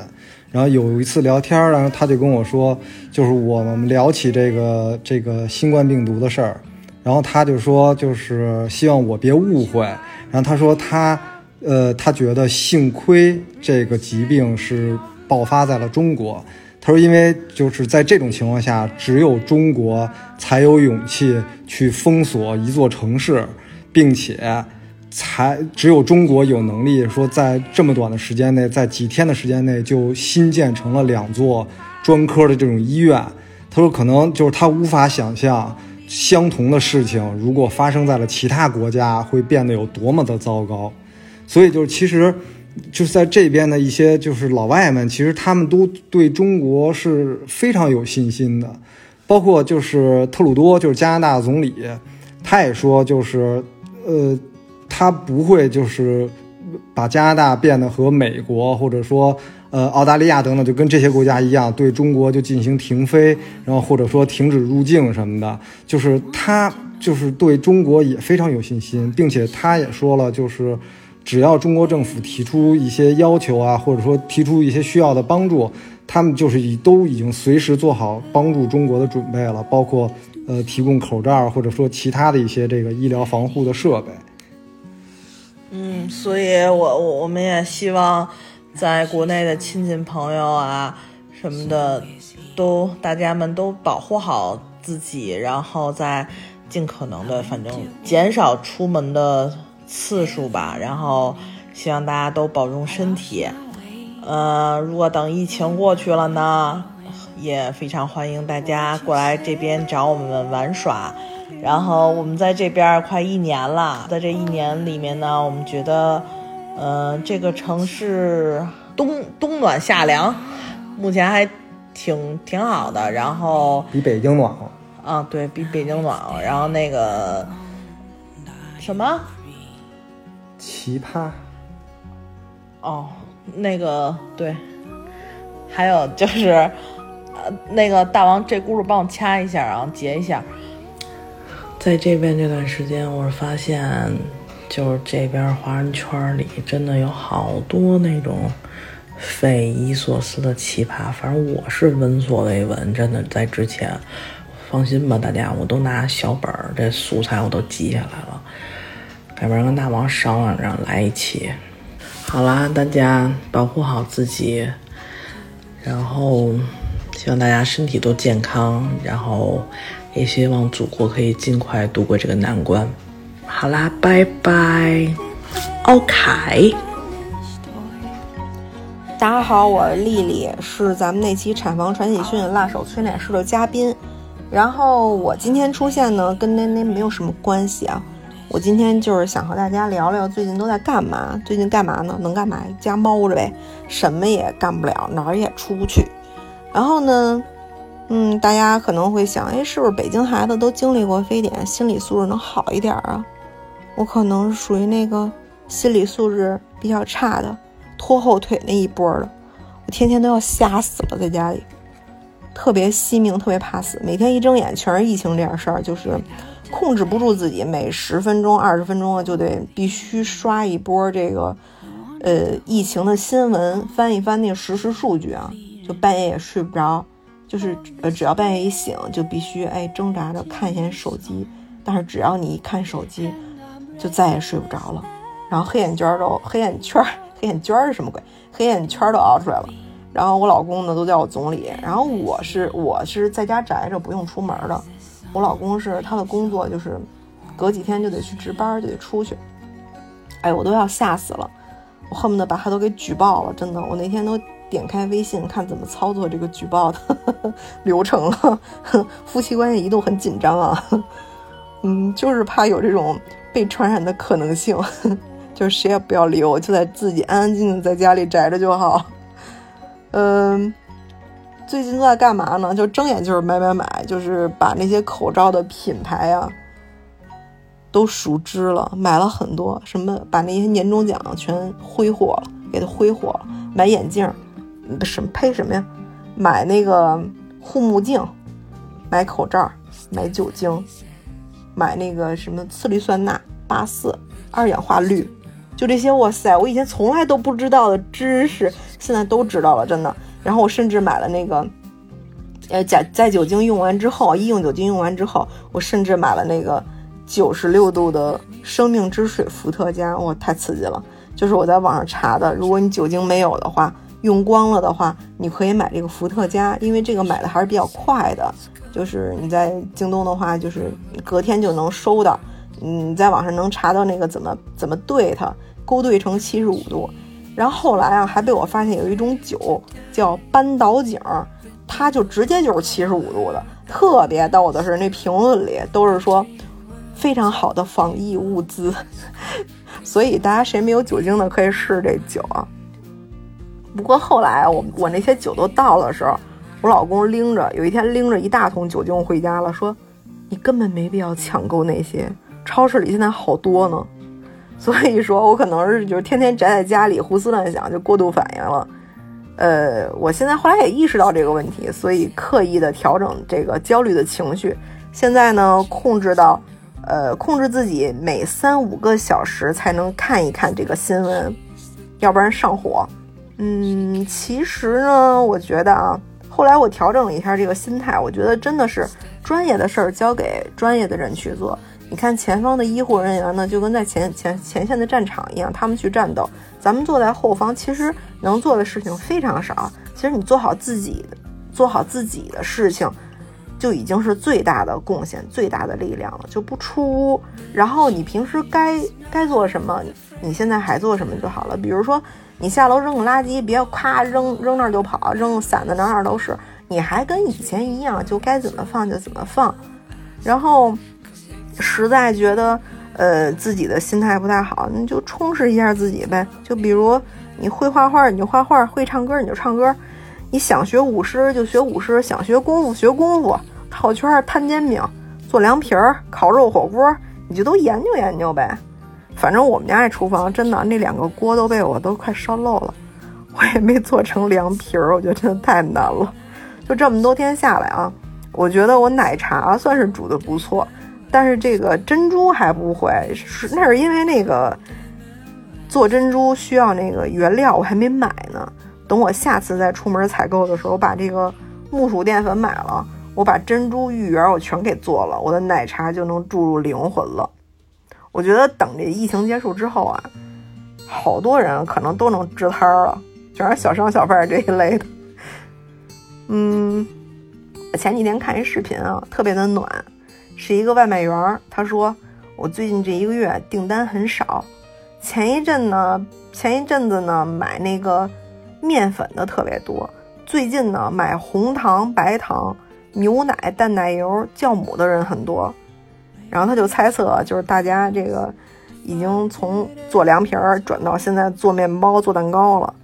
然后有一次聊天，然后他就跟我说，就是我们聊起这个这个新冠病毒的事儿，然后他就说，就是希望我别误会，然后他说他。呃，他觉得幸亏这个疾病是爆发在了中国。他说，因为就是在这种情况下，只有中国才有勇气去封锁一座城市，并且才只有中国有能力说在这么短的时间内，在几天的时间内就新建成了两座专科的这种医院。他说，可能就是他无法想象相同的事情如果发生在了其他国家，会变得有多么的糟糕。所以就是，其实就是在这边的一些就是老外们，其实他们都对中国是非常有信心的，包括就是特鲁多，就是加拿大总理，他也说就是，呃，他不会就是把加拿大变得和美国或者说呃，澳大利亚等等，就跟这些国家一样，对中国就进行停飞，然后或者说停止入境什么的，就是他就是对中国也非常有信心，并且他也说了，就是只要中国政府提出一些要求啊，或者说提出一些需要的帮助，他们就是已都已经随时做好帮助中国的准备了，包括呃提供口罩或者说其他的一些这个医疗防护的设备。嗯，所以我我我们也希望。在国内的亲戚朋友啊什么的，都大家们都保护好自己，然后再尽可能的，反正减少出门的次数吧。然后希望大家都保重身体。呃，如果等疫情过去了呢，也非常欢迎大家过来这边找我们玩耍。然后我们在这边快一年了，在这一年里面呢，我们觉得。嗯，这个城市冬冬暖夏凉，目前还挺挺好的。然后比北京暖和啊，对比北京暖和。然后那个什么奇葩哦，那个对，还有就是呃，那个大王这轱辘帮我掐一下，然后截一下。在这边这段时间，我发现。就是这边华人圈里真的有好多那种匪夷所思的奇葩，反正我是闻所未闻。真的在之前，放心吧，大家，我都拿小本儿，这素材我都记下来了。要不然跟大王商量着来一期。好啦，大家保护好自己，然后希望大家身体都健康，然后也希望祖国可以尽快度过这个难关。好啦，拜拜。OK。大家好，我是丽丽，是咱们那期产房传喜讯辣手催奶师的嘉宾。然后我今天出现呢，跟那那没有什么关系啊。我今天就是想和大家聊聊最近都在干嘛。最近干嘛呢？能干嘛？家猫着呗，什么也干不了，哪儿也出不去。然后呢？嗯，大家可能会想，哎，是不是北京孩子都经历过非典，心理素质能好一点啊？我可能属于那个心理素质比较差的，拖后腿那一波的。我天天都要吓死了，在家里，特别惜命，特别怕死。每天一睁眼全是疫情这点事儿，就是控制不住自己，每十分钟、二十分钟就得必须刷一波这个呃疫情的新闻，翻一翻那个实时数据啊，就半夜也睡不着，就是呃只要半夜一醒，就必须哎挣扎着看一眼手机。但是只要你一看手机，就再也睡不着了，然后黑眼圈都黑眼圈黑眼圈是什么鬼？黑眼圈都熬出来了。然后我老公呢都叫我总理，然后我是我是在家宅着不用出门的。我老公是他的工作就是隔几天就得去值班，就得出去。哎，我都要吓死了，我恨不得把他都给举报了。真的，我那天都点开微信看怎么操作这个举报的 流程了。夫妻关系一度很紧张啊，嗯，就是怕有这种。被传染的可能性，就谁也不要理我，就在自己安安静静在家里宅着就好。嗯，最近都在干嘛呢？就睁眼就是买买买，就是把那些口罩的品牌啊都熟知了，买了很多。什么把那些年终奖全挥霍了，给他挥霍了。买眼镜，什么配什么呀？买那个护目镜，买口罩，买酒精。买那个什么次氯酸钠、八四、二氧化氯，就这些。哇塞，我以前从来都不知道的知识，现在都知道了，真的。然后我甚至买了那个，呃，在在酒精用完之后，医用酒精用完之后，我甚至买了那个九十六度的生命之水伏特加。哇，太刺激了！就是我在网上查的，如果你酒精没有的话，用光了的话，你可以买这个伏特加，因为这个买的还是比较快的。就是你在京东的话，就是隔天就能收到。你在网上能查到那个怎么怎么兑它，勾兑成七十五度。然后后来啊，还被我发现有一种酒叫半岛井，它就直接就是七十五度的。特别逗的是，那评论里都是说非常好的防疫物资。所以大家谁没有酒精的可以试这酒啊。不过后来我我那些酒都到的时候。我老公拎着，有一天拎着一大桶酒精回家了，说：“你根本没必要抢购那些，超市里现在好多呢。”所以说，我可能是就是天天宅在家里胡思乱想，就过度反应了。呃，我现在后来也意识到这个问题，所以刻意的调整这个焦虑的情绪。现在呢，控制到，呃，控制自己每三五个小时才能看一看这个新闻，要不然上火。嗯，其实呢，我觉得啊，后来我调整了一下这个心态，我觉得真的是专业的事儿交给专业的人去做。你看前方的医护人员呢，就跟在前前前线的战场一样，他们去战斗，咱们坐在后方，其实能做的事情非常少。其实你做好自己，做好自己的事情。就已经是最大的贡献、最大的力量了，就不出屋。然后你平时该该做什么，你现在还做什么就好了。比如说，你下楼扔个垃圾，别夸扔扔那儿就跑，扔散的哪哪都是。你还跟以前一样，就该怎么放就怎么放。然后，实在觉得呃自己的心态不太好，你就充实一下自己呗。就比如你会画画，你就画画；会唱歌，你就唱歌。你想学舞狮就学舞狮，想学功夫学功夫，套圈、摊煎饼、做凉皮、烤肉火锅，你就都研究研究呗。反正我们家这厨房真的那两个锅都被我都快烧漏了，我也没做成凉皮儿，我觉得真的太难了。就这么多天下来啊，我觉得我奶茶算是煮的不错，但是这个珍珠还不会，是那是因为那个做珍珠需要那个原料，我还没买呢。等我下次再出门采购的时候，我把这个木薯淀粉买了，我把珍珠芋圆我全给做了，我的奶茶就能注入灵魂了。我觉得等这疫情结束之后啊，好多人可能都能支摊儿了，全是小商小贩这一类的。嗯，我前几天看一视频啊，特别的暖，是一个外卖员，他说我最近这一个月订单很少，前一阵呢，前一阵子呢买那个。面粉的特别多，最近呢买红糖、白糖、牛奶、淡奶油、酵母的人很多，然后他就猜测，就是大家这个已经从做凉皮儿转到现在做面包、做蛋糕了，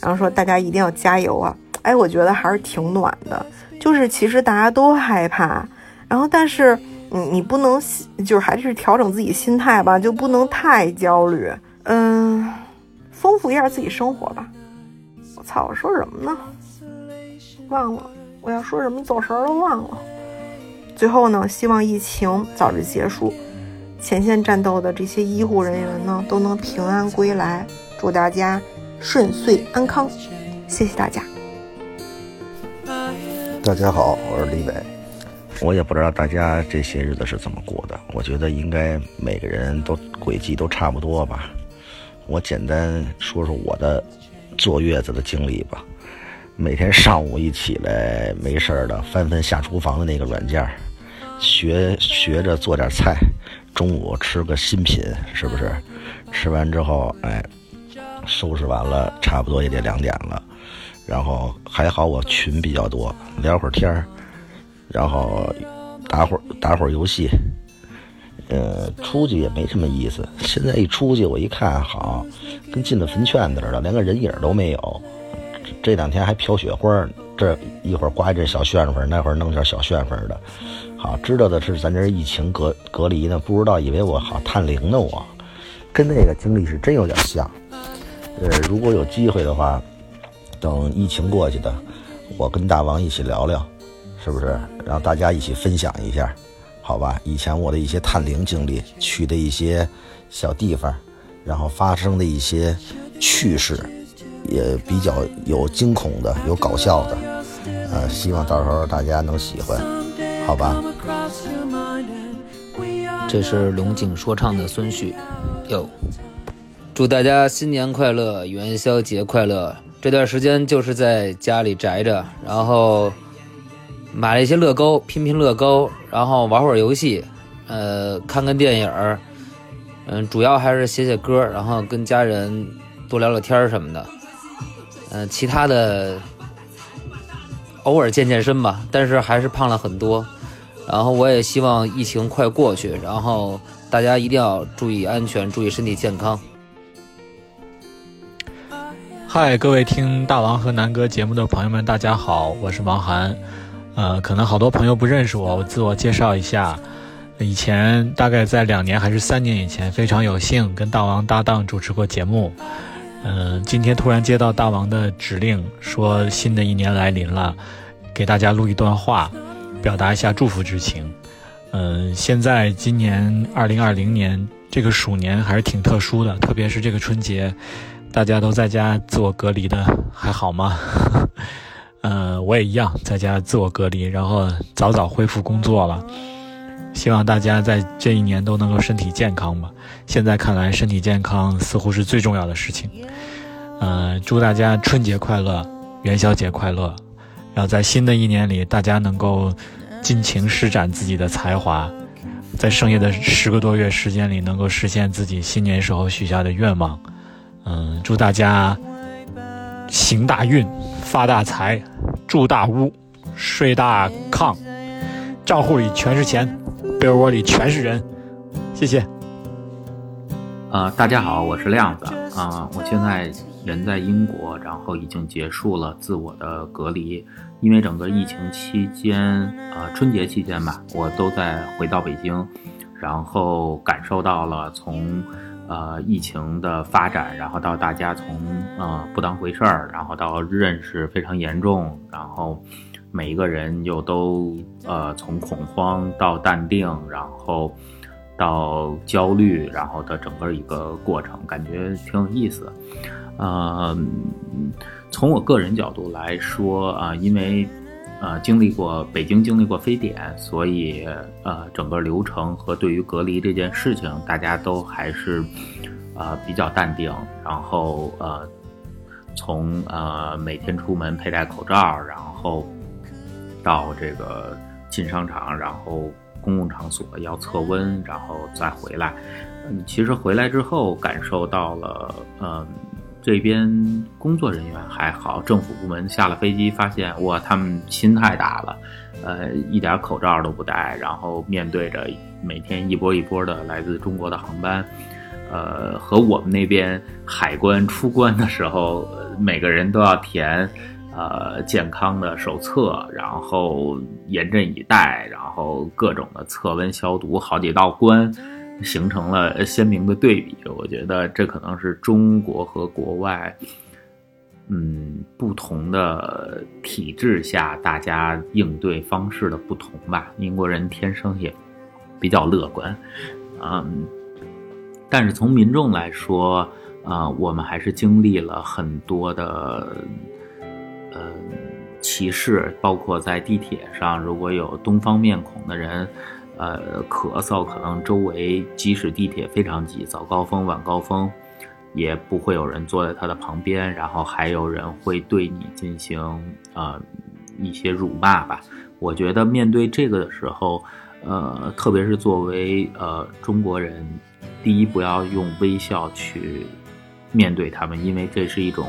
然后说大家一定要加油啊！哎，我觉得还是挺暖的，就是其实大家都害怕，然后但是你你不能就是还是调整自己心态吧，就不能太焦虑，嗯，丰富一下自己生活吧。操！我说什么呢？忘了我要说什么，走神儿都忘了。最后呢，希望疫情早日结束，前线战斗的这些医护人员呢都能平安归来，祝大家顺遂安康。谢谢大家。大家好，我是李伟。我也不知道大家这些日子是怎么过的，我觉得应该每个人都轨迹都差不多吧。我简单说说我的。坐月子的经历吧，每天上午一起来没事的翻翻下厨房的那个软件，学学着做点菜，中午吃个新品，是不是？吃完之后，哎，收拾完了，差不多也得两点了。然后还好我群比较多，聊会儿天儿，然后打会儿打会儿游戏。呃，出去也没什么意思。现在一出去，我一看，好，跟进了坟圈子似的，连个人影都没有。这两天还飘雪花，这一会儿刮一阵小旋风，那会儿弄点小旋风的。好，知道的是咱这疫情隔隔离呢，不知道以为我好探灵呢。我跟那个经历是真有点像。呃，如果有机会的话，等疫情过去的，我跟大王一起聊聊，是不是？让大家一起分享一下。好吧，以前我的一些探灵经历，去的一些小地方，然后发生的一些趣事，也比较有惊恐的，有搞笑的，呃，希望到时候大家能喜欢，好吧。这是龙井说唱的孙旭，哟，祝大家新年快乐，元宵节快乐。这段时间就是在家里宅着，然后。买了一些乐高，拼拼乐高，然后玩会儿游戏，呃，看看电影儿，嗯，主要还是写写歌，然后跟家人多聊聊天儿什么的，嗯，其他的偶尔健健身吧，但是还是胖了很多。然后我也希望疫情快过去，然后大家一定要注意安全，注意身体健康。嗨，各位听大王和南哥节目的朋友们，大家好，我是王涵。呃，可能好多朋友不认识我，我自我介绍一下。以前大概在两年还是三年以前，非常有幸跟大王搭档主持过节目。嗯，今天突然接到大王的指令，说新的一年来临了，给大家录一段话，表达一下祝福之情。嗯，现在今年二零二零年这个鼠年还是挺特殊的，特别是这个春节，大家都在家自我隔离的，还好吗？呃，我也一样，在家自我隔离，然后早早恢复工作了。希望大家在这一年都能够身体健康吧。现在看来，身体健康似乎是最重要的事情。呃，祝大家春节快乐，元宵节快乐。然后在新的一年里，大家能够尽情施展自己的才华，在剩下的十个多月时间里，能够实现自己新年时候许下的愿望。嗯，祝大家行大运，发大财，住大屋，睡大炕，账户里全是钱。被窝里全是人，谢谢。呃，大家好，我是亮子啊，我现在人在英国，然后已经结束了自我的隔离，因为整个疫情期间，呃，春节期间吧，我都在回到北京，然后感受到了从呃疫情的发展，然后到大家从呃不当回事儿，然后到认识非常严重，然后。每一个人又都呃从恐慌到淡定，然后到焦虑，然后的整个一个过程，感觉挺有意思。呃，从我个人角度来说啊，因为呃经历过北京经历过非典，所以呃整个流程和对于隔离这件事情，大家都还是呃比较淡定。然后呃从呃每天出门佩戴口罩，然后。到这个进商场，然后公共场所要测温，然后再回来。嗯，其实回来之后感受到了，嗯，这边工作人员还好，政府部门下了飞机发现，哇，他们心太大了，呃，一点口罩都不戴，然后面对着每天一波一波的来自中国的航班，呃，和我们那边海关出关的时候，每个人都要填。呃，健康的手册，然后严阵以待，然后各种的测温消毒，好几道关，形成了鲜明的对比。我觉得这可能是中国和国外，嗯，不同的体制下大家应对方式的不同吧。英国人天生也比较乐观，嗯，但是从民众来说，啊，我们还是经历了很多的。歧视包括在地铁上，如果有东方面孔的人，呃，咳嗽，可能周围即使地铁非常挤，早高峰、晚高峰，也不会有人坐在他的旁边，然后还有人会对你进行呃一些辱骂吧。我觉得面对这个的时候，呃，特别是作为呃中国人，第一不要用微笑去面对他们，因为这是一种。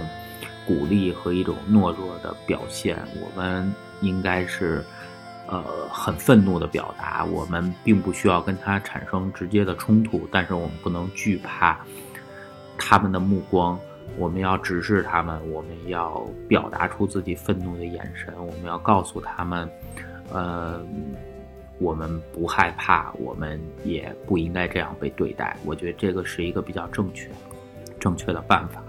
鼓励和一种懦弱的表现，我们应该是，呃，很愤怒的表达。我们并不需要跟他产生直接的冲突，但是我们不能惧怕他们的目光。我们要直视他们，我们要表达出自己愤怒的眼神。我们要告诉他们，呃，我们不害怕，我们也不应该这样被对待。我觉得这个是一个比较正确、正确的办法。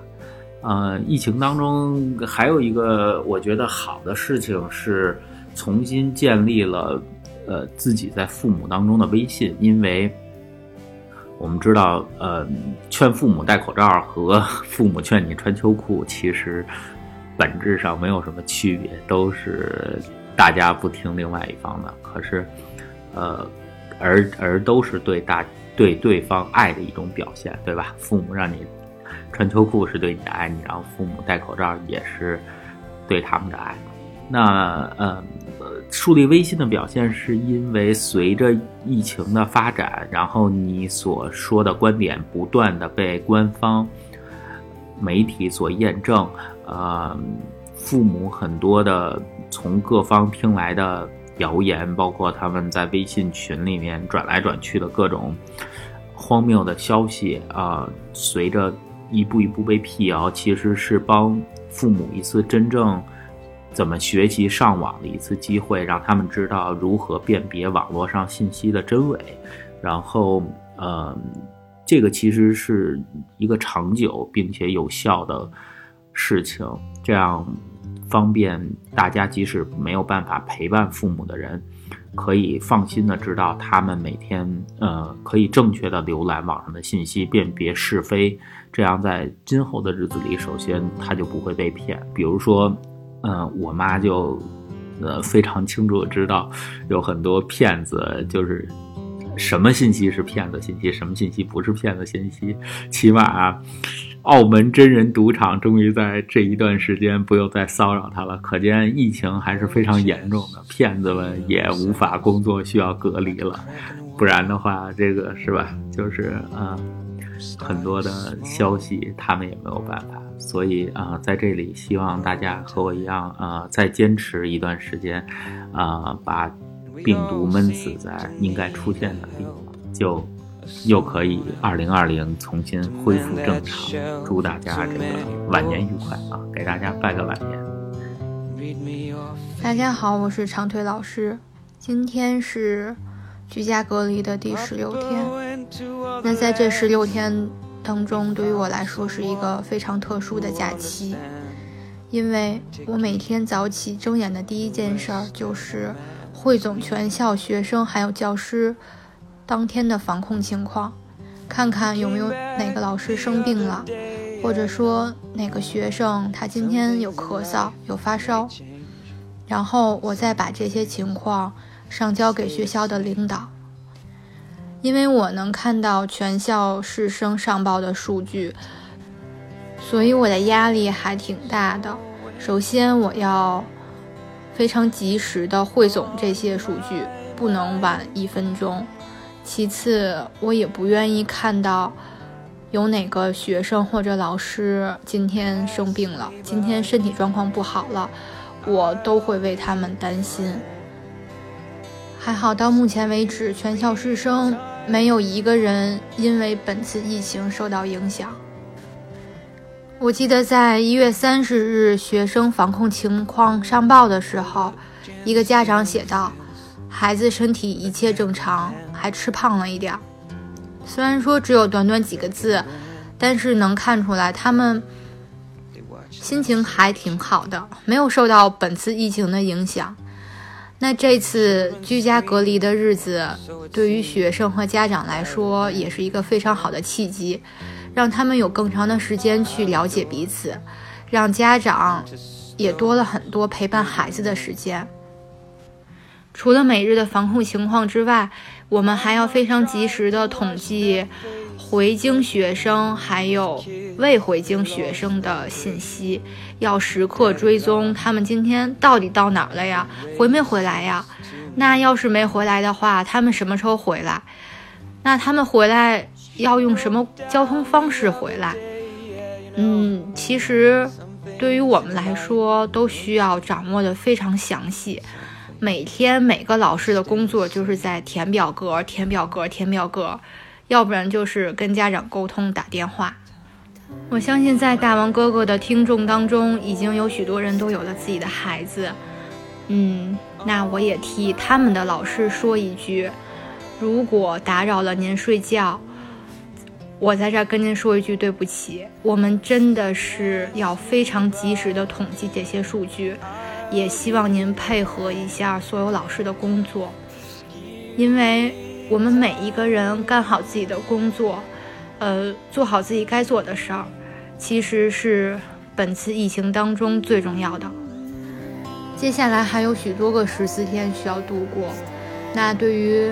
呃，疫情当中还有一个我觉得好的事情是重新建立了呃自己在父母当中的威信，因为我们知道呃劝父母戴口罩和父母劝你穿秋裤其实本质上没有什么区别，都是大家不听另外一方的，可是呃而而都是对大对对方爱的一种表现，对吧？父母让你。穿秋裤是对你的爱，你让父母戴口罩也是对他们的爱。那呃，树立威信的表现是因为随着疫情的发展，然后你所说的观点不断的被官方媒体所验证。呃，父母很多的从各方听来的谣言，包括他们在微信群里面转来转去的各种荒谬的消息啊，随着。一步一步被辟谣，其实是帮父母一次真正怎么学习上网的一次机会，让他们知道如何辨别网络上信息的真伪，然后呃，这个其实是一个长久并且有效的事情，这样方便大家即使没有办法陪伴父母的人，可以放心的知道他们每天呃可以正确的浏览网上的信息，辨别是非，这样在今后的日子里，首先他就不会被骗。比如说，嗯，我妈就呃非常清楚知道有很多骗子就是。什么信息是骗子信息，什么信息不是骗子信息？起码，澳门真人赌场终于在这一段时间不用再骚扰他了。可见疫情还是非常严重的，骗子们也无法工作，需要隔离了。不然的话，这个是吧？就是嗯，很多的消息他们也没有办法。所以啊，在这里希望大家和我一样啊，再坚持一段时间，啊，把。病毒闷死在应该出现的地方，就又可以二零二零重新恢复正常。祝大家这个晚年愉快啊！给大家拜个晚年。大家好，我是长腿老师。今天是居家隔离的第十六天。那在这十六天当中，对于我来说是一个非常特殊的假期，因为我每天早起睁眼的第一件事儿就是。汇总全校学生还有教师当天的防控情况，看看有没有哪个老师生病了，或者说哪个学生他今天有咳嗽、有发烧，然后我再把这些情况上交给学校的领导。因为我能看到全校师生上报的数据，所以我的压力还挺大的。首先我要。非常及时的汇总这些数据，不能晚一分钟。其次，我也不愿意看到有哪个学生或者老师今天生病了，今天身体状况不好了，我都会为他们担心。还好，到目前为止，全校师生没有一个人因为本次疫情受到影响。我记得在一月三十日学生防控情况上报的时候，一个家长写道：“孩子身体一切正常，还吃胖了一点。”虽然说只有短短几个字，但是能看出来他们心情还挺好的，没有受到本次疫情的影响。那这次居家隔离的日子，对于学生和家长来说，也是一个非常好的契机。让他们有更长的时间去了解彼此，让家长也多了很多陪伴孩子的时间。除了每日的防控情况之外，我们还要非常及时的统计回京学生还有未回京学生的信息，要时刻追踪他们今天到底到哪儿了呀，回没回来呀？那要是没回来的话，他们什么时候回来？那他们回来？要用什么交通方式回来？嗯，其实对于我们来说，都需要掌握的非常详细。每天每个老师的工作就是在填表格、填表格、填表格，要不然就是跟家长沟通、打电话。我相信在大王哥哥的听众当中，已经有许多人都有了自己的孩子。嗯，那我也替他们的老师说一句：如果打扰了您睡觉。我在这儿跟您说一句对不起，我们真的是要非常及时的统计这些数据，也希望您配合一下所有老师的工作，因为我们每一个人干好自己的工作，呃，做好自己该做的事儿，其实是本次疫情当中最重要的。接下来还有许多个十四天需要度过，那对于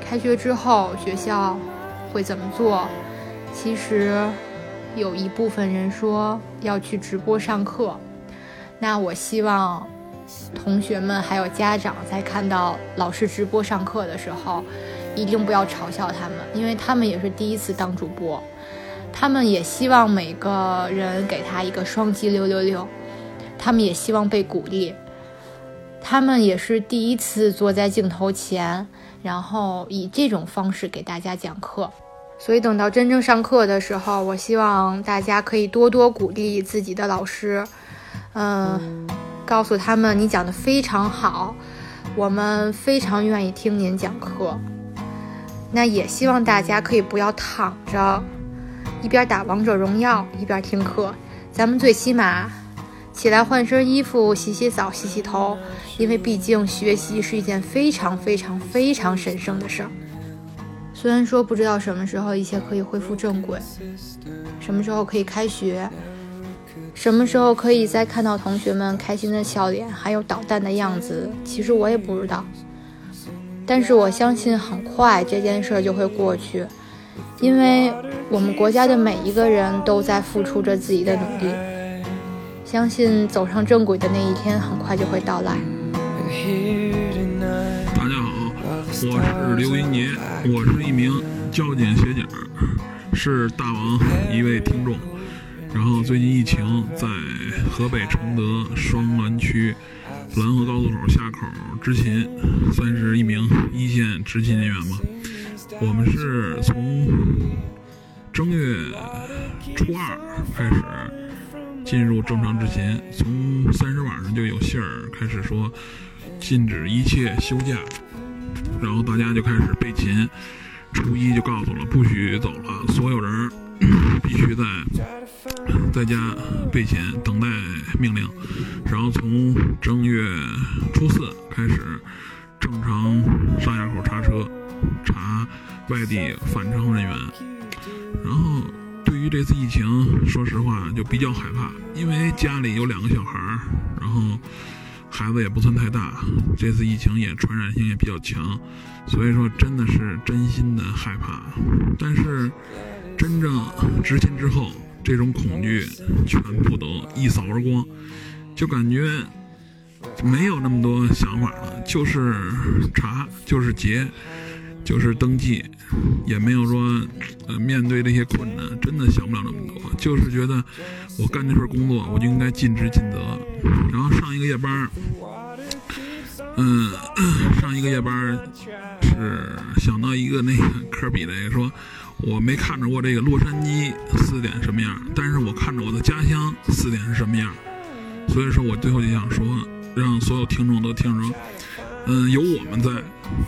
开学之后学校会怎么做？其实，有一部分人说要去直播上课，那我希望同学们还有家长在看到老师直播上课的时候，一定不要嘲笑他们，因为他们也是第一次当主播，他们也希望每个人给他一个双击六六六，他们也希望被鼓励，他们也是第一次坐在镜头前，然后以这种方式给大家讲课。所以等到真正上课的时候，我希望大家可以多多鼓励自己的老师，嗯，告诉他们你讲的非常好，我们非常愿意听您讲课。那也希望大家可以不要躺着，一边打王者荣耀一边听课。咱们最起码起来换身衣服、洗洗澡、洗洗头，因为毕竟学习是一件非常非常非常神圣的事儿。虽然说不知道什么时候一切可以恢复正轨，什么时候可以开学，什么时候可以再看到同学们开心的笑脸，还有捣蛋的样子，其实我也不知道。但是我相信很快这件事就会过去，因为我们国家的每一个人都在付出着自己的努力。相信走上正轨的那一天很快就会到来。大家好，我是刘英杰，我是一名交警协警，是大王一位听众。然后最近疫情在河北承德双滦区兰河高速口下口执勤，算是一名一线执勤人员吧。我们是从正月初二开始。进入正常执勤，从三十晚上就有信儿开始说禁止一切休假，然后大家就开始备勤。初一就告诉了不许走了，所有人必须在在家备勤等待命令。然后从正月初四开始正常上下口查车，查外地返程人员，然后。对于这次疫情，说实话就比较害怕，因为家里有两个小孩儿，然后孩子也不算太大，这次疫情也传染性也比较强，所以说真的是真心的害怕。但是真正执勤之后，这种恐惧全部都一扫而光，就感觉没有那么多想法了，就是查，就是结。就是登记，也没有说，呃，面对这些困难，真的想不了那么多。就是觉得，我干这份工作，我就应该尽职尽责。然后上一个夜班，嗯，上一个夜班是想到一个那个科比的说，我没看着过这个洛杉矶四点什么样，但是我看着我的家乡四点是什么样。所以说我最后就想说，让所有听众都听着。嗯，有我们在，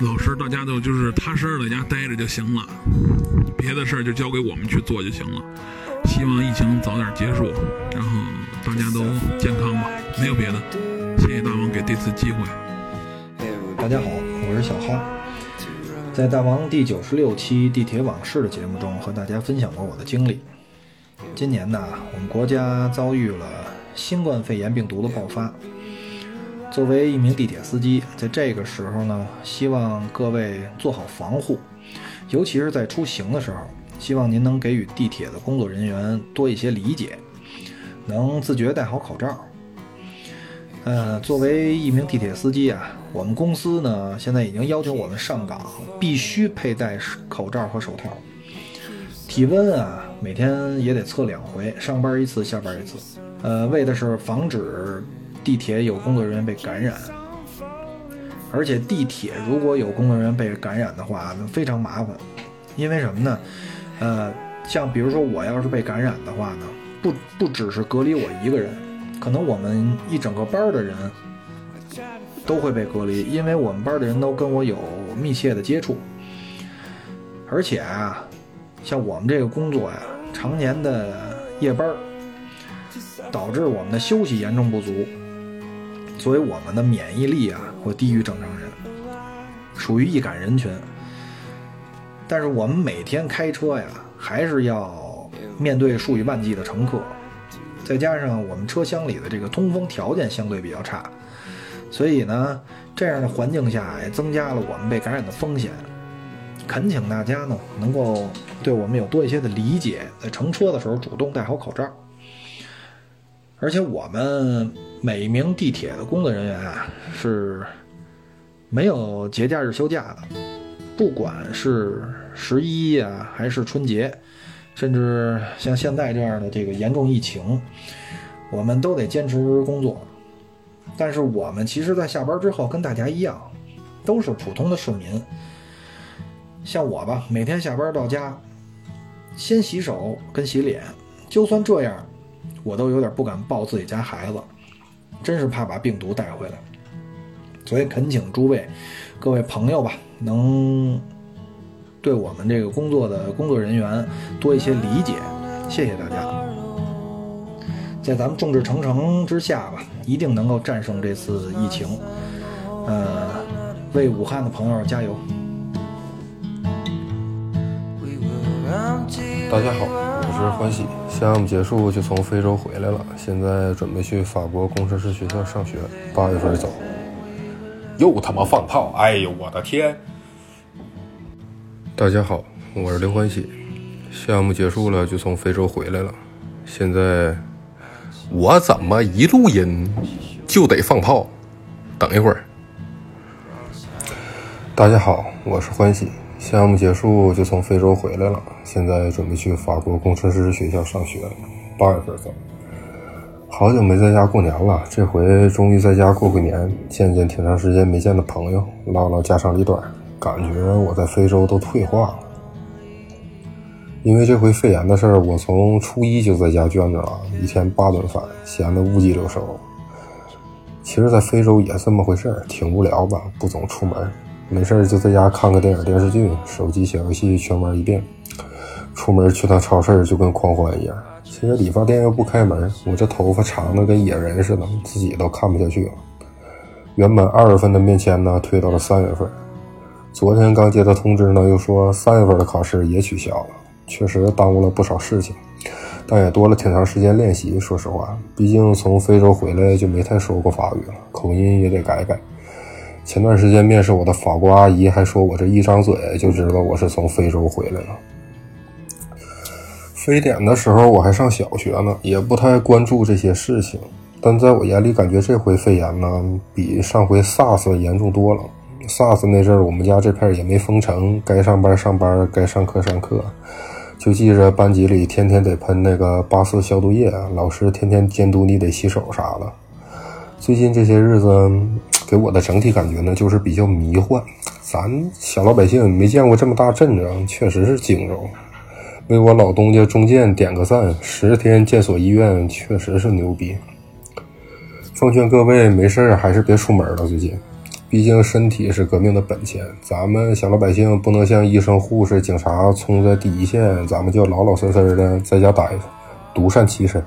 老师大家都就是踏实在家待着就行了，别的事儿就交给我们去做就行了。希望疫情早点结束，然后大家都健康吧，没有别的。谢谢大王给这次机会。大家好，我是小哈，在大王第九十六期地铁往事的节目中和大家分享过我的经历。今年呢，我们国家遭遇了新冠肺炎病毒的爆发。作为一名地铁司机，在这个时候呢，希望各位做好防护，尤其是在出行的时候，希望您能给予地铁的工作人员多一些理解，能自觉戴好口罩。呃，作为一名地铁司机啊，我们公司呢现在已经要求我们上岗必须佩戴口罩和手套，体温啊每天也得测两回，上班一次，下班一次，呃，为的是防止。地铁有工作人员被感染，而且地铁如果有工作人员被感染的话，那非常麻烦。因为什么呢？呃，像比如说我要是被感染的话呢，不不只是隔离我一个人，可能我们一整个班的人都会被隔离，因为我们班的人都跟我有密切的接触。而且啊，像我们这个工作呀，常年的夜班，导致我们的休息严重不足。所以我们的免疫力啊，会低于正常人，属于易感人群。但是我们每天开车呀，还是要面对数以万计的乘客，再加上我们车厢里的这个通风条件相对比较差，所以呢，这样的环境下也增加了我们被感染的风险。恳请大家呢，能够对我们有多一些的理解，在乘车的时候主动戴好口罩。而且我们每一名地铁的工作人员啊，是没有节假日休假的，不管是十一呀，还是春节，甚至像现在这样的这个严重疫情，我们都得坚持工作。但是我们其实，在下班之后跟大家一样，都是普通的市民。像我吧，每天下班到家，先洗手跟洗脸，就算这样。我都有点不敢抱自己家孩子，真是怕把病毒带回来。所以恳请诸位、各位朋友吧，能对我们这个工作的工作人员多一些理解。谢谢大家，在咱们众志成城之下吧，一定能够战胜这次疫情。呃，为武汉的朋友加油！大家好，我是欢喜。项目结束就从非洲回来了，现在准备去法国工程师学校上学，八月份走。又他妈放炮！哎呦我的天！大家好，我是刘欢喜。项目结束了就从非洲回来了，现在我怎么一录音就得放炮？等一会儿。大家好，我是欢喜。项目结束就从非洲回来了，现在准备去法国工程师学校上学，八月份走。好久没在家过年了，这回终于在家过个年，见见挺长时间没见的朋友，唠唠家长里短，感觉我在非洲都退化了。因为这回肺炎的事儿，我从初一就在家卷着了，一天八顿饭，闲得无鸡溜手。其实，在非洲也这么回事儿，挺无聊吧，不总出门。没事儿就在家看个电影电视剧，手机小游戏全玩一遍。出门去趟超市就跟狂欢一样。其实理发店又不开门，我这头发长的跟野人似的，自己都看不下去了。原本二月份的面签呢，推到了三月份。昨天刚接到通知呢，又说三月份的考试也取消了。确实耽误了不少事情，但也多了挺长时间练习。说实话，毕竟从非洲回来就没太说过法语了，口音也得改改。前段时间面试我的法国阿姨还说我这一张嘴就知道我是从非洲回来了。非典的时候我还上小学呢，也不太关注这些事情。但在我眼里，感觉这回肺炎呢比上回 SARS 严重多了。SARS 那阵儿我们家这片也没封城，该上班上班，该上课上课。就记着班级里天天得喷那个八四消毒液，老师天天监督你得洗手啥的。最近这些日子。给我的整体感觉呢，就是比较迷幻。咱小老百姓没见过这么大阵仗，确实是惊着。为我老东家中建点个赞，十天建所医院确实是牛逼。奉劝各位没事还是别出门了，最近，毕竟身体是革命的本钱。咱们小老百姓不能像医生、护士、警察冲在第一线，咱们就老老实实的在家待着，独善其身。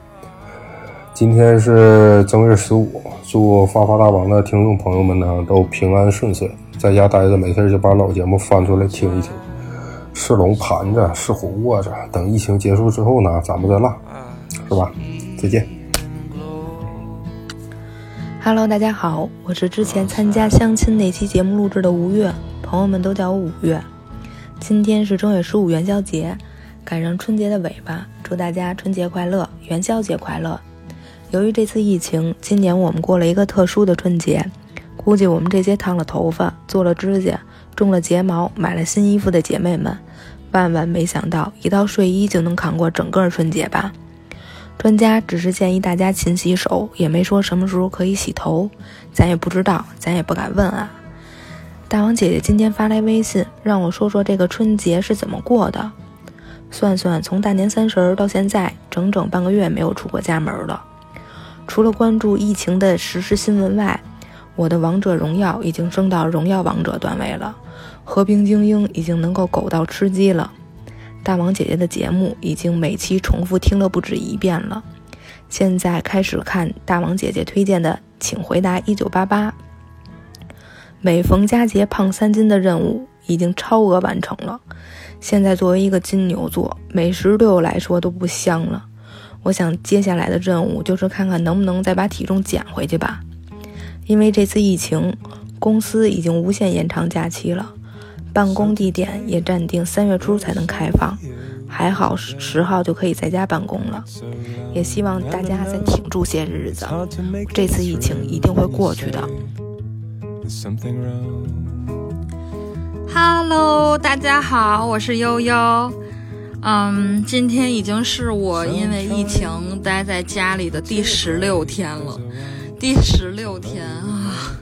今天是正月十五，祝发发大王的听众朋友们呢都平安顺遂，在家待着没事就把老节目翻出来听一听。是龙盘着，是虎卧着，等疫情结束之后呢，咱们再唠，是吧？再见。Hello，大家好，我是之前参加相亲那期节目录制的吴越，朋友们都叫我五月。今天是正月十五元宵节，赶上春节的尾巴，祝大家春节快乐，元宵节快乐。由于这次疫情，今年我们过了一个特殊的春节。估计我们这些烫了头发、做了指甲、种了睫毛、买了新衣服的姐妹们，万万没想到一套睡衣就能扛过整个春节吧？专家只是建议大家勤洗手，也没说什么时候可以洗头，咱也不知道，咱也不敢问啊。大王姐姐今天发来微信，让我说说这个春节是怎么过的。算算，从大年三十到现在，整整半个月没有出过家门了。除了关注疫情的实时新闻外，我的王者荣耀已经升到荣耀王者段位了，和平精英已经能够狗到吃鸡了，大王姐姐的节目已经每期重复听了不止一遍了。现在开始看大王姐姐推荐的《请回答一九八八》，每逢佳节胖三斤的任务已经超额完成了。现在作为一个金牛座，美食对我来说都不香了。我想接下来的任务就是看看能不能再把体重减回去吧，因为这次疫情，公司已经无限延长假期了，办公地点也暂定三月初才能开放，还好十号就可以在家办公了。也希望大家再挺住些日子，这次疫情一定会过去的。Hello，大家好，我是悠悠。嗯，今天已经是我因为疫情待在家里的第十六天了，第十六天啊。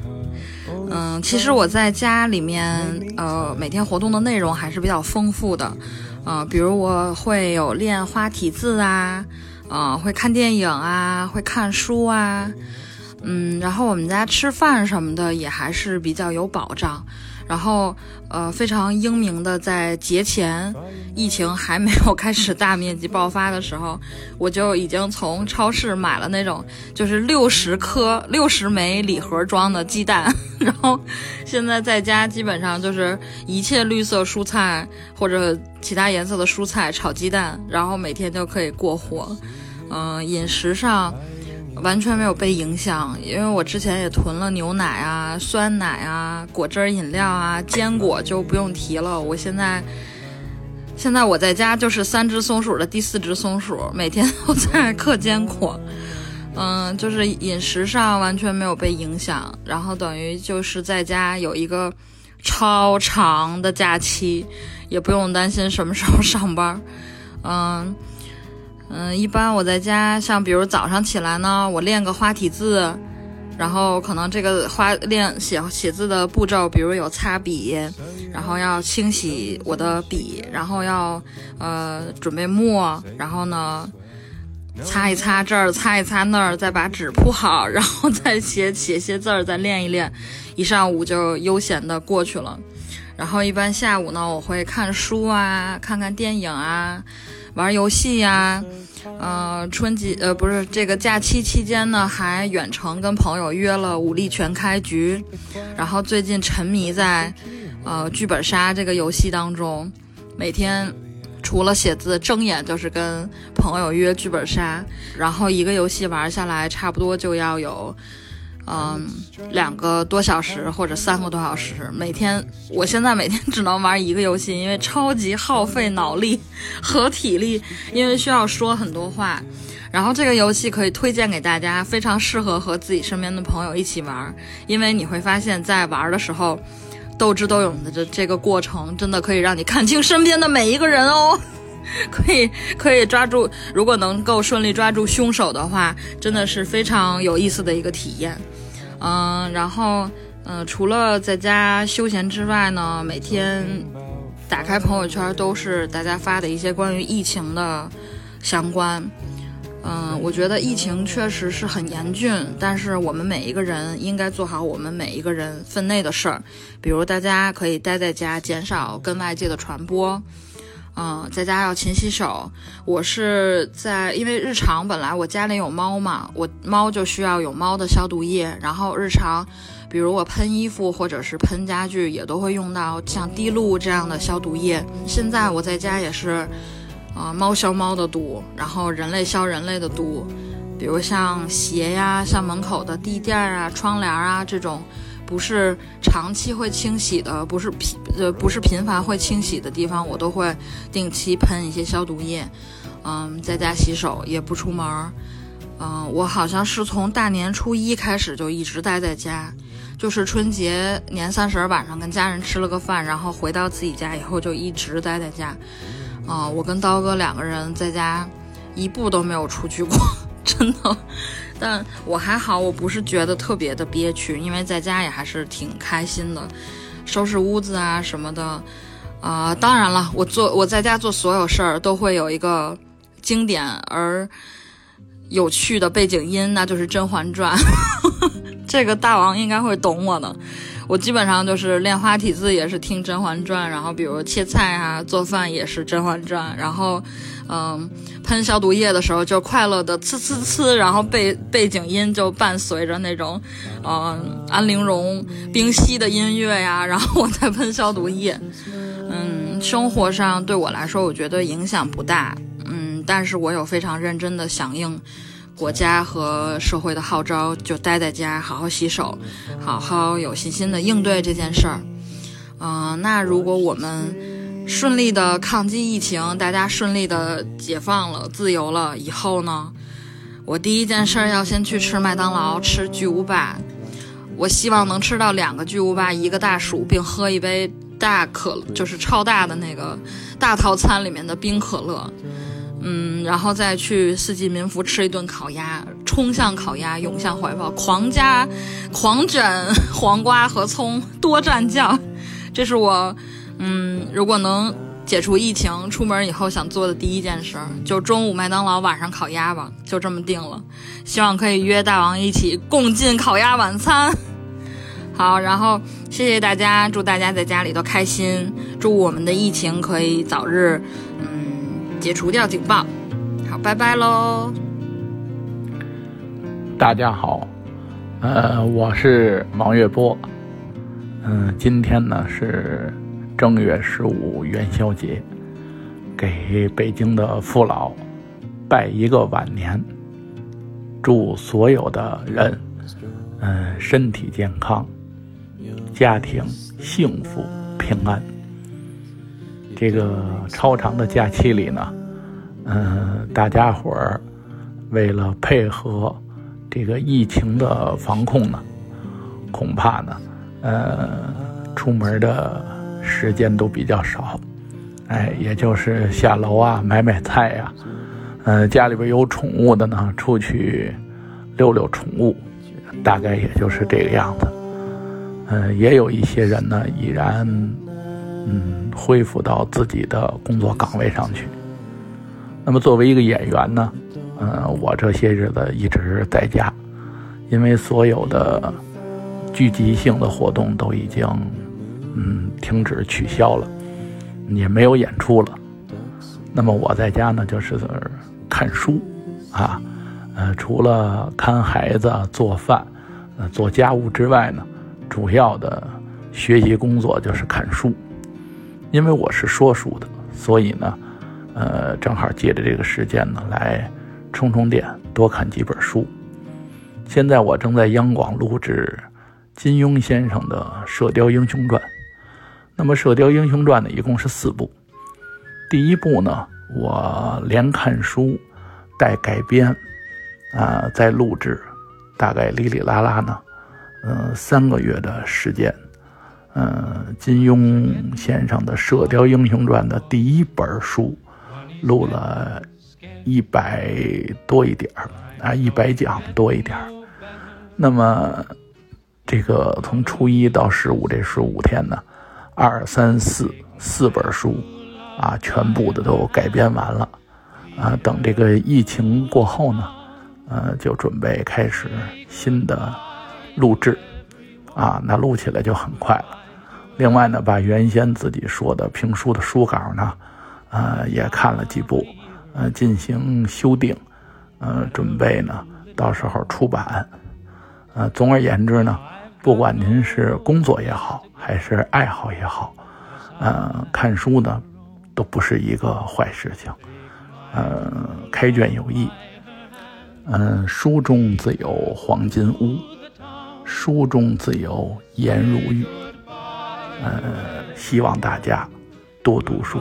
嗯，其实我在家里面，呃，每天活动的内容还是比较丰富的，呃，比如我会有练花体字啊，呃，会看电影啊，会看书啊，嗯，然后我们家吃饭什么的也还是比较有保障。然后呃非常英明的在节前疫情还没有开始大面积爆发的时候，我就已经从超市买了那种就是六十颗六十枚礼盒装的鸡蛋，然后现在在家基本上就是一切绿色蔬菜或者其他颜色的蔬菜炒鸡蛋，然后每天就可以过活。嗯、饮食上。完全没有被影响，因为我之前也囤了牛奶啊、酸奶啊、果汁饮料啊、坚果就不用提了。我现在，现在我在家就是三只松鼠的第四只松鼠，每天都在嗑坚果。嗯，就是饮食上完全没有被影响，然后等于就是在家有一个超长的假期，也不用担心什么时候上班。嗯。嗯，一般我在家，像比如早上起来呢，我练个花体字，然后可能这个花练写写字的步骤，比如有擦笔，然后要清洗我的笔，然后要呃准备墨，然后呢擦一擦这儿，擦一擦那儿，再把纸铺好，然后再写写些字儿，再练一练，一上午就悠闲的过去了。然后一般下午呢，我会看书啊，看看电影啊。玩游戏呀，呃，春节呃不是这个假期期间呢，还远程跟朋友约了武力全开局，然后最近沉迷在呃剧本杀这个游戏当中，每天除了写字，睁眼就是跟朋友约剧本杀，然后一个游戏玩下来，差不多就要有。嗯，两个多小时或者三个多小时，每天，我现在每天只能玩一个游戏，因为超级耗费脑力和体力，因为需要说很多话。然后这个游戏可以推荐给大家，非常适合和自己身边的朋友一起玩，因为你会发现在玩的时候，斗智斗勇的这这个过程，真的可以让你看清身边的每一个人哦。可以可以抓住，如果能够顺利抓住凶手的话，真的是非常有意思的一个体验。嗯，然后嗯，除了在家休闲之外呢，每天打开朋友圈都是大家发的一些关于疫情的相关。嗯，我觉得疫情确实是很严峻，但是我们每一个人应该做好我们每一个人分内的事儿，比如大家可以待在家，减少跟外界的传播。嗯，在家要勤洗手。我是在，因为日常本来我家里有猫嘛，我猫就需要有猫的消毒液。然后日常，比如我喷衣服或者是喷家具，也都会用到像滴露这样的消毒液。现在我在家也是，啊，猫消猫的毒，然后人类消人类的毒，比如像鞋呀、像门口的地垫啊、窗帘啊这种。不是长期会清洗的，不是频呃不是频繁会清洗的地方，我都会定期喷一些消毒液。嗯，在家洗手也不出门。嗯，我好像是从大年初一开始就一直待在家，就是春节年三十晚上跟家人吃了个饭，然后回到自己家以后就一直待在家。啊，我跟刀哥两个人在家一步都没有出去过，真的。但我还好，我不是觉得特别的憋屈，因为在家也还是挺开心的，收拾屋子啊什么的，啊，当然了，我做我在家做所有事儿都会有一个经典而有趣的背景音，那就是《甄嬛传》，这个大王应该会懂我的。我基本上就是练花体字也是听《甄嬛传》，然后比如切菜啊、做饭也是《甄嬛传》，然后，嗯，喷消毒液的时候就快乐的呲呲呲，然后背背景音就伴随着那种，嗯，安陵容冰溪的音乐呀，然后我再喷消毒液。嗯，生活上对我来说，我觉得影响不大。嗯，但是我有非常认真的响应。国家和社会的号召，就待在家，好好洗手，好好有信心的应对这件事儿。嗯，那如果我们顺利的抗击疫情，大家顺利的解放了、自由了以后呢？我第一件事要先去吃麦当劳，吃巨无霸。我希望能吃到两个巨无霸，一个大薯，并喝一杯大可，就是超大的那个大套餐里面的冰可乐。嗯，然后再去四季民福吃一顿烤鸭，冲向烤鸭，涌向怀抱，狂加、狂卷黄瓜和葱，多蘸酱。这是我，嗯，如果能解除疫情，出门以后想做的第一件事，就中午麦当劳，晚上烤鸭吧，就这么定了。希望可以约大王一起共进烤鸭晚餐。好，然后谢谢大家，祝大家在家里都开心，祝我们的疫情可以早日嗯解除掉警报。好，拜拜喽！大家好，呃，我是王月波，嗯、今天呢是正月十五元宵节，给北京的父老拜一个晚年，祝所有的人，嗯、身体健康，家庭幸福平安。这个超长的假期里呢，嗯、大家伙儿为了配合这个疫情的防控呢，恐怕呢，呃，出门的时间都比较少，哎，也就是下楼啊，买买菜呀、呃，家里边有宠物的呢，出去溜溜宠物，大概也就是这个样子。呃，也有一些人呢，已然嗯恢复到自己的工作岗位上去。那么作为一个演员呢，呃，我这些日子一直在家，因为所有的聚集性的活动都已经嗯停止取消了，也没有演出了。那么我在家呢，就是看书啊，呃，除了看孩子、做饭、呃做家务之外呢，主要的学习工作就是看书。因为我是说书的，所以呢，呃，正好借着这个时间呢，来充充电，多看几本书。现在我正在央广录制金庸先生的《射雕英雄传》。那么，《射雕英雄传》呢，一共是四部。第一部呢，我连看书带改编，啊、再录制，大概哩哩啦啦呢，呃，三个月的时间。呃，金庸先生的《射雕英雄传》的第一本书，录了一百多一点儿啊，一百讲多一点儿。那么，这个从初一到十五这十五天呢，二三四四本书啊，全部的都改编完了啊。等这个疫情过后呢，呃，就准备开始新的录制啊，那录起来就很快了。另外呢，把原先自己说的评书的书稿呢，呃，也看了几部，呃，进行修订，呃，准备呢，到时候出版。呃，总而言之呢，不管您是工作也好，还是爱好也好，呃，看书呢，都不是一个坏事情。呃，开卷有益。嗯、书中自有黄金屋，书中自有颜如玉。呃，希望大家多读书。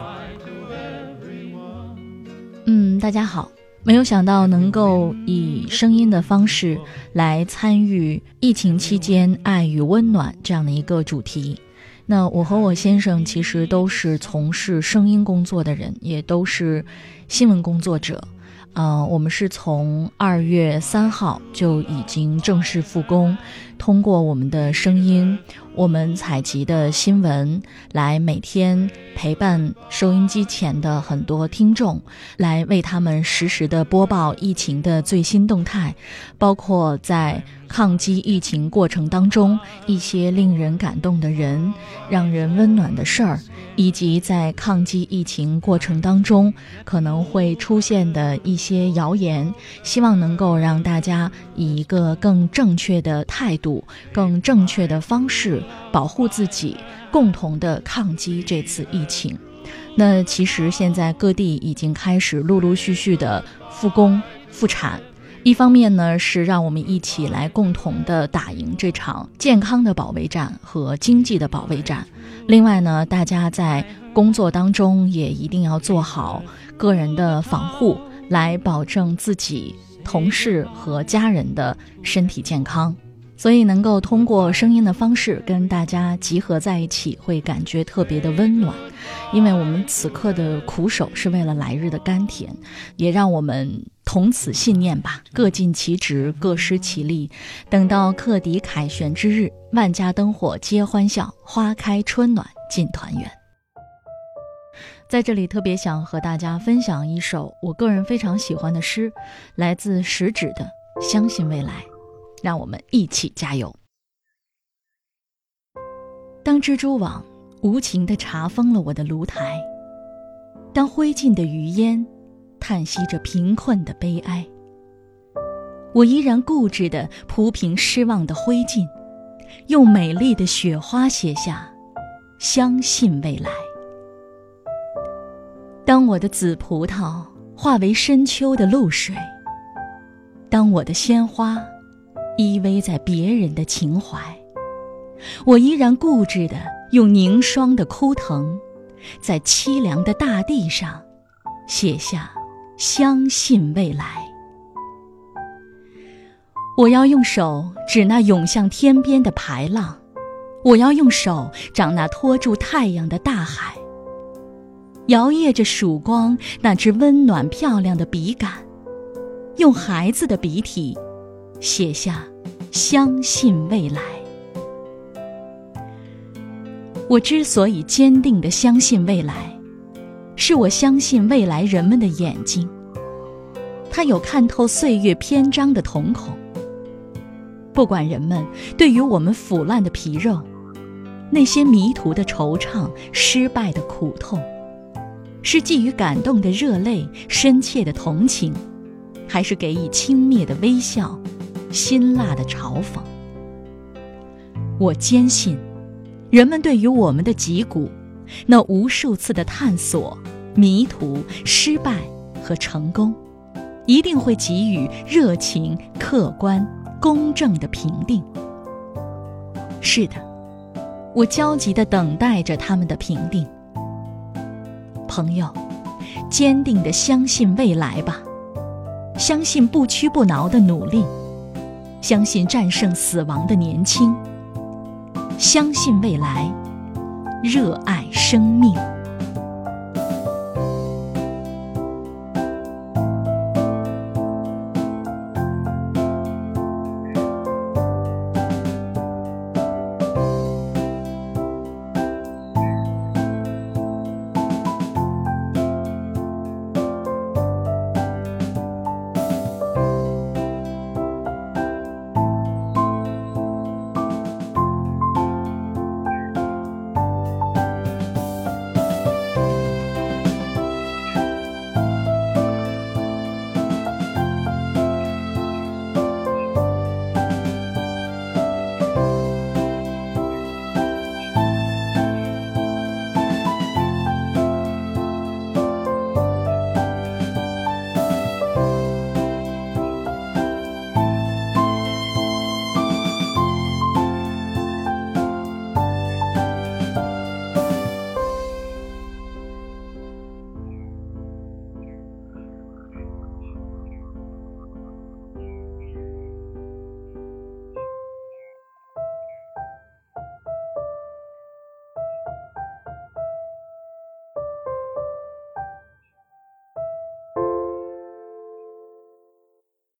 嗯，大家好。没有想到能够以声音的方式来参与疫情期间爱与温暖这样的一个主题。那我和我先生其实都是从事声音工作的人，也都是新闻工作者。呃，我们是从二月三号就已经正式复工，通过我们的声音，我们采集的新闻，来每天陪伴收音机前的很多听众，来为他们实时的播报疫情的最新动态，包括在抗击疫情过程当中一些令人感动的人、让人温暖的事儿，以及在抗击疫情过程当中可能会出现的一些谣言，希望能够让大家以一个更正确的态度、更正确的方式保护自己，共同的抗击这次疫情。那其实现在各地已经开始陆陆续续的复工复产。一方面呢，是让我们一起来共同的打赢这场健康的保卫战和经济的保卫战；另外呢，大家在工作当中也一定要做好个人的防护，来保证自己、同事和家人的身体健康。所以能够通过声音的方式跟大家集合在一起，会感觉特别的温暖，因为我们此刻的苦守是为了来日的甘甜，也让我们同此信念吧，各尽其职，各施其力，等到克敌凯旋之日，万家灯火皆欢笑，花开春暖尽团圆。在这里特别想和大家分享一首我个人非常喜欢的诗，来自食指的《相信未来》。让我们一起加油！当蜘蛛网无情地查封了我的炉台，当灰烬的余烟叹息着贫困的悲哀，我依然固执地铺平失望的灰烬，用美丽的雪花写下“相信未来”。当我的紫葡萄化为深秋的露水，当我的鲜花依偎在别人的情怀。我依然固执地用凝霜的枯藤，在凄凉的大地上写下“相信未来”。我要用手指那涌向天边的排浪，我要用手掌那托住太阳的大海。摇曳着曙光，那支温暖漂亮的笔杆，用孩子的笔体写下“相信未来”。我之所以坚定地相信未来，是我相信未来人们的眼睛。它有看透岁月篇章的瞳孔。不管人们对于我们腐烂的皮肉，那些迷途的惆怅、失败的苦痛，是寄予感动的热泪、深切的同情，还是给予轻蔑的微笑、辛辣的嘲讽，我坚信。人们对于我们的脊骨，那无数次的探索、迷途、失败和成功，一定会给予热情、客观、公正的评定。是的，我焦急地等待着他们的评定。朋友，坚定地相信未来吧，相信不屈不挠的努力，相信战胜死亡的年轻。相信未来，热爱生命。